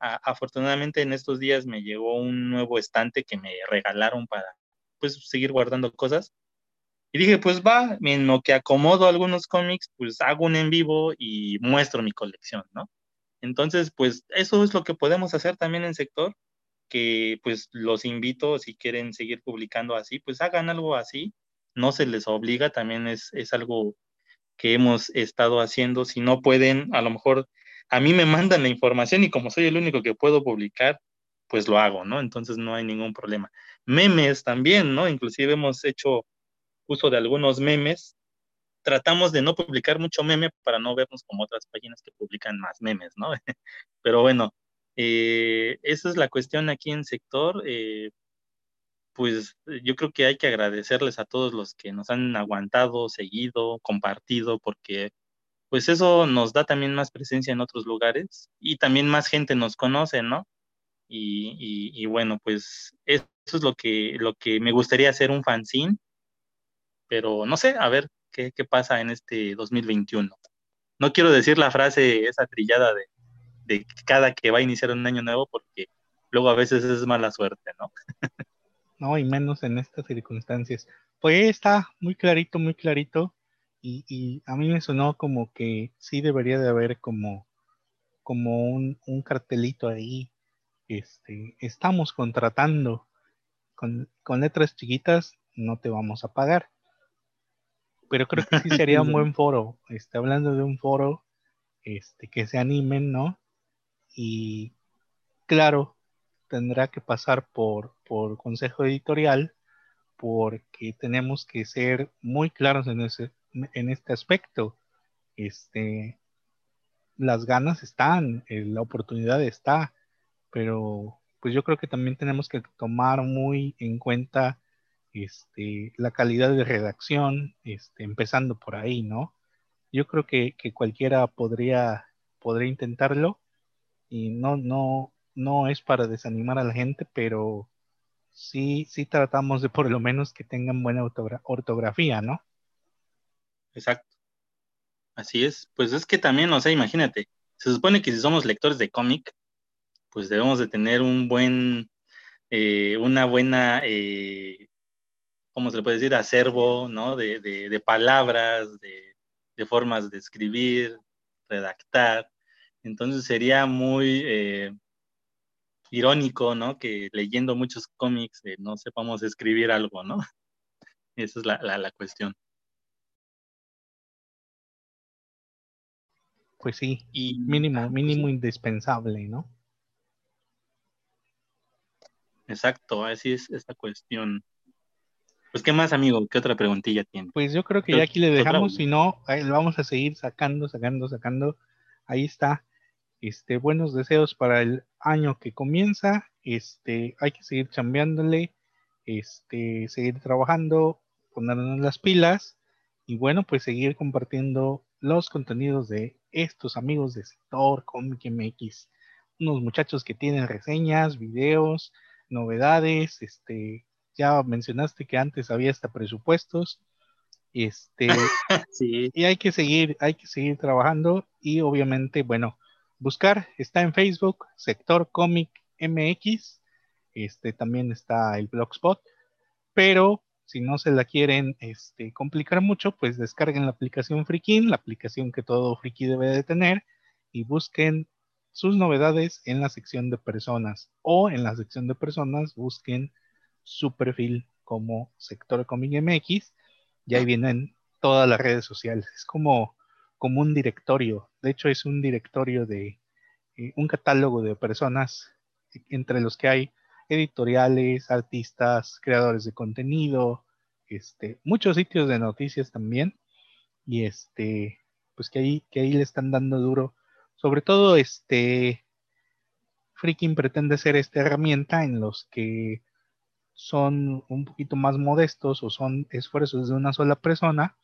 afortunadamente en estos días me llegó un nuevo estante que me regalaron para pues seguir guardando cosas. Y dije, pues va, en lo que acomodo algunos cómics, pues hago un en vivo y muestro mi colección, ¿no? Entonces, pues eso es lo que podemos hacer también en sector que pues los invito, si quieren seguir publicando así, pues hagan algo así, no se les obliga, también es, es algo que hemos estado haciendo, si no pueden, a lo mejor a mí me mandan la información y como soy el único que puedo publicar, pues lo hago, ¿no? Entonces no hay ningún problema. Memes también, ¿no? Inclusive hemos hecho uso de algunos memes. Tratamos de no publicar mucho meme para no vernos como otras páginas que publican más memes, ¿no? Pero bueno, eh, esa es la cuestión aquí en sector. Eh, pues yo creo que hay que agradecerles a todos los que nos han aguantado, seguido, compartido, porque pues eso nos da también más presencia en otros lugares y también más gente nos conoce, ¿no? Y, bueno, pues eso es lo que, lo que me gustaría hacer un fanzine, pero no sé, a ver qué, qué pasa en este 2021. No quiero decir la frase esa trillada de, de cada que va a iniciar un año nuevo, porque luego a veces es mala suerte, ¿no? no, y menos en estas circunstancias. Pues está muy clarito, muy clarito. Y, y, a mí me sonó como que sí debería de haber como, como un, un cartelito ahí. Este, estamos contratando con, con, letras chiquitas, no te vamos a pagar. Pero creo que sí sería un buen foro. Este, hablando de un foro, este, que se animen, ¿no? Y claro, tendrá que pasar por, por consejo editorial porque tenemos que ser muy claros en, ese, en este aspecto. Este, las ganas están, eh, la oportunidad está, pero pues yo creo que también tenemos que tomar muy en cuenta este, la calidad de redacción, este, empezando por ahí, ¿no? Yo creo que, que cualquiera podría, podría intentarlo y no, no, no es para desanimar a la gente, pero sí, sí tratamos de por lo menos que tengan buena ortografía, ¿no? Exacto. Así es. Pues es que también, o sea, imagínate, se supone que si somos lectores de cómic, pues debemos de tener un buen, eh, una buena, eh, ¿cómo se le puede decir? Acervo, ¿no? De, de, palabras, de, de, formas de escribir, redactar. Entonces sería muy, eh, irónico, ¿no? Que leyendo muchos cómics eh, no sepamos escribir algo, ¿no? Esa es la, cuestión. Pues sí, y, mínimo, ah, pues mínimo indispensable, ¿no? Exacto, así es esta cuestión. Pues, ¿qué más, amigo? ¿Qué otra preguntilla tiene? Pues yo creo que ya aquí le dejamos, si no, lo vamos a seguir sacando, sacando, sacando. Ahí está. Este, buenos deseos para el año que comienza. Este, hay que seguir chambeándole, este, seguir trabajando, ponernos las pilas y bueno, pues seguir compartiendo los contenidos de estos amigos de sector Comic MX. Unos muchachos que tienen reseñas, videos, novedades, este, ya mencionaste que antes había hasta presupuestos. Este, sí. y hay que seguir, hay que seguir trabajando y obviamente, bueno, buscar, está en Facebook, Sector Comic MX, este también está el Blogspot, pero si no se la quieren este, complicar mucho, pues descarguen la aplicación Freakin, la aplicación que todo friki debe de tener, y busquen sus novedades en la sección de personas o en la sección de personas busquen su perfil como Sector Comic MX y ahí vienen todas las redes sociales. Es como como un directorio. De hecho, es un directorio de eh, un catálogo de personas entre los que hay editoriales, artistas, creadores de contenido, este, muchos sitios de noticias también. Y este, pues que ahí, que ahí le están dando duro. Sobre todo, este, Freaking pretende ser esta herramienta en los que son un poquito más modestos o son esfuerzos de una sola persona,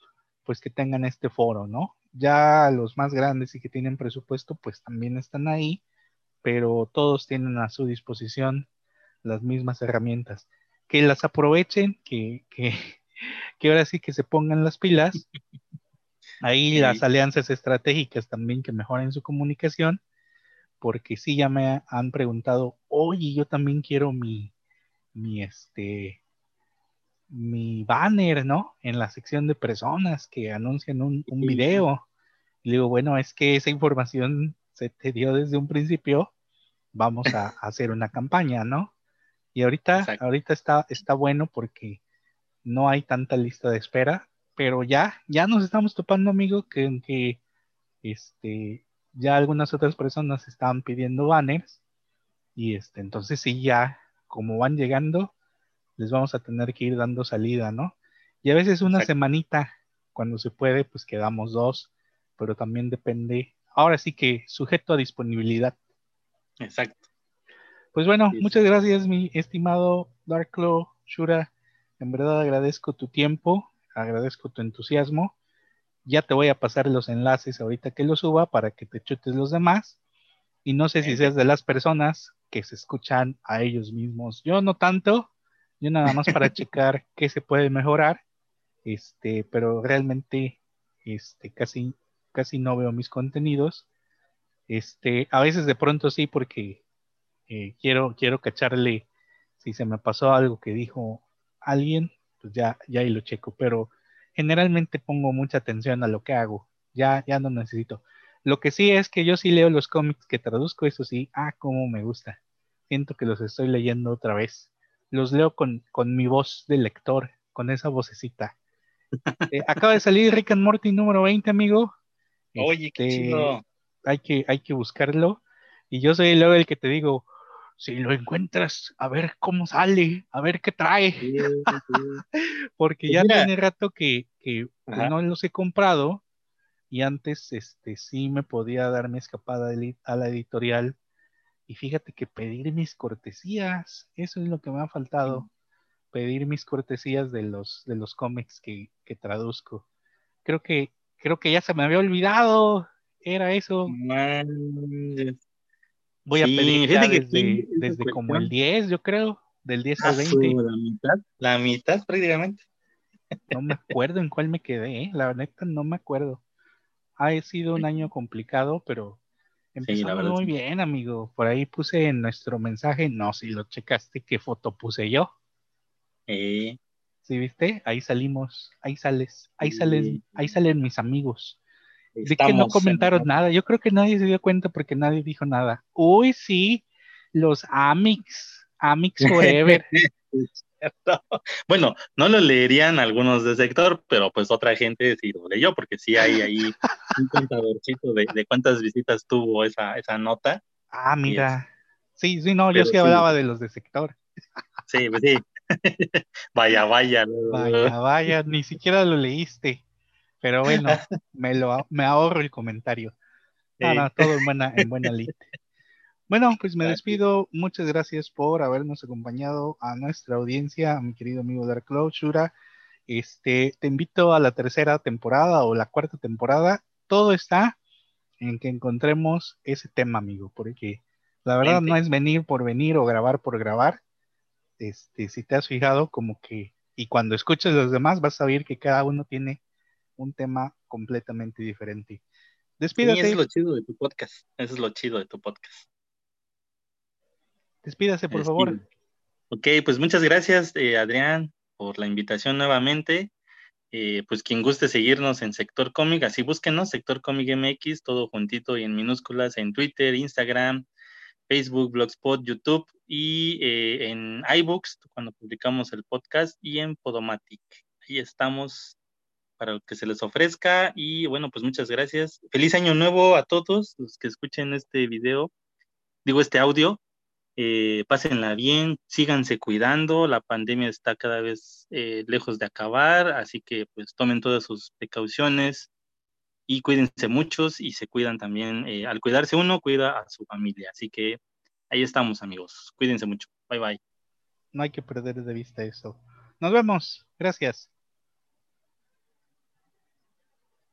pues que tengan este foro, ¿no? Ya los más grandes y que tienen presupuesto, pues también están ahí, pero todos tienen a su disposición las mismas herramientas. Que las aprovechen, que, que, que ahora sí que se pongan las pilas. Ahí las alianzas estratégicas también que mejoren su comunicación, porque sí ya me han preguntado, oye, yo también quiero mi, mi este, mi banner, ¿no? En la sección de personas que anuncian un, un video. Y digo, bueno, es que esa información se te dio desde un principio, vamos a, hacer una campaña, ¿no? Y ahorita, ahorita está, está bueno porque no hay tanta lista de espera, pero ya, ya nos estamos topando, amigo, que, que este, ya algunas otras personas estaban pidiendo banners y este, entonces sí, ya como van llegando, les vamos a tener que ir dando salida, ¿no? Y a veces una semanita, cuando se puede, pues quedamos dos, pero también depende, ahora sí que sujeto a disponibilidad. Exacto. Pues bueno, muchas gracias, mi estimado Darklo Shura. En verdad agradezco tu tiempo, agradezco tu entusiasmo. Ya te voy a pasar los enlaces ahorita que lo suba para que te chutes los demás. Y no sé si seas de las personas que se escuchan a ellos mismos. Yo no tanto, yo nada más para checar qué se puede mejorar. Este, pero realmente este casi casi no veo mis contenidos. Este, a veces de pronto sí porque eh, quiero, quiero cacharle si se me pasó algo que dijo alguien, pues ya, ya ahí lo checo, pero generalmente pongo mucha atención a lo que hago, ya, ya no necesito. Lo que sí es que yo sí leo los cómics que traduzco, eso sí, ah, cómo me gusta. Siento que los estoy leyendo otra vez. Los leo con, con mi voz de lector, con esa vocecita. Eh, acaba de salir Rick and Morty número 20, amigo. Oye, qué este, chido. Hay que, hay que buscarlo. Y yo soy luego el que te digo, si lo encuentras, a ver cómo sale, a ver qué trae. Porque pues ya tiene rato que, pues, no los he comprado y antes este, sí me podía dar mi escapada a la editorial. Y fíjate que pedir mis cortesías, eso es lo que me ha faltado. Pedir mis cortesías de los, de los cómics que, que traduzco. Creo que, creo que ya se me había olvidado. Era eso. Voy a pedir desde, como el 10, yo creo, del 10 al 20. La mitad, la mitad prácticamente. No me acuerdo en cuál me quedé, ¿eh? la neta no me acuerdo. Ha sido un año complicado, pero empezamos muy bien, amigo. Por ahí puse en nuestro mensaje, no, si lo checaste, qué foto puse yo. Sí. ¿Sí viste? Ahí salimos, ahí sales, ahí salen, ahí salen mis amigos de que no comentaron nada. Yo creo que nadie se dio cuenta porque nadie dijo nada. Uy, sí, los Amix, Amix Forever. bueno, no lo leerían algunos del sector, pero pues otra gente sí lo leyó, porque sí hay ahí un contadorcito de, de, cuántas visitas tuvo esa, esa nota. Ah, mira. Sí, sí, no, yo sí, hablaba de los de sector. Sí, pues sí. vaya, vaya. Vaya, vaya, ni siquiera lo leíste. Pero bueno, me, lo, me ahorro el comentario. Nada, todo en buena, en buena lid. Bueno, pues me despido. Muchas gracias por habernos acompañado a nuestra audiencia, a mi querido amigo Dark Cloud, Shura. Este, te invito a la tercera temporada o la cuarta temporada. Todo está en que encontremos ese tema, amigo, porque la verdad no es venir por venir o grabar por grabar. Este, si te has fijado, como que, y cuando escuches los demás, vas a ver que cada uno tiene un tema completamente diferente. Despídase. eso es lo chido de tu podcast. Eso es lo chido de tu podcast. Despídase, por favor. Ok, pues muchas gracias, eh, Adrián, por la invitación nuevamente. Eh, pues quien guste seguirnos en Sector Cómic, así búsquenos, Sector Cómic MX, todo juntito y en minúsculas en Twitter, Instagram, Facebook, Blogspot, YouTube y eh, en iBooks cuando publicamos el podcast y en Podomatic. Ahí estamos para que se les ofrezca. Y bueno, pues muchas gracias. Feliz año nuevo a todos los que escuchen este video, digo este audio. Eh, pásenla bien, síganse cuidando, la pandemia está cada vez eh, lejos de acabar, así que pues tomen todas sus precauciones y cuídense muchos y se cuidan también, eh, al cuidarse uno, cuida a su familia, así que ahí estamos amigos, cuídense mucho, bye bye. No hay que perder de vista eso. Nos vemos, gracias.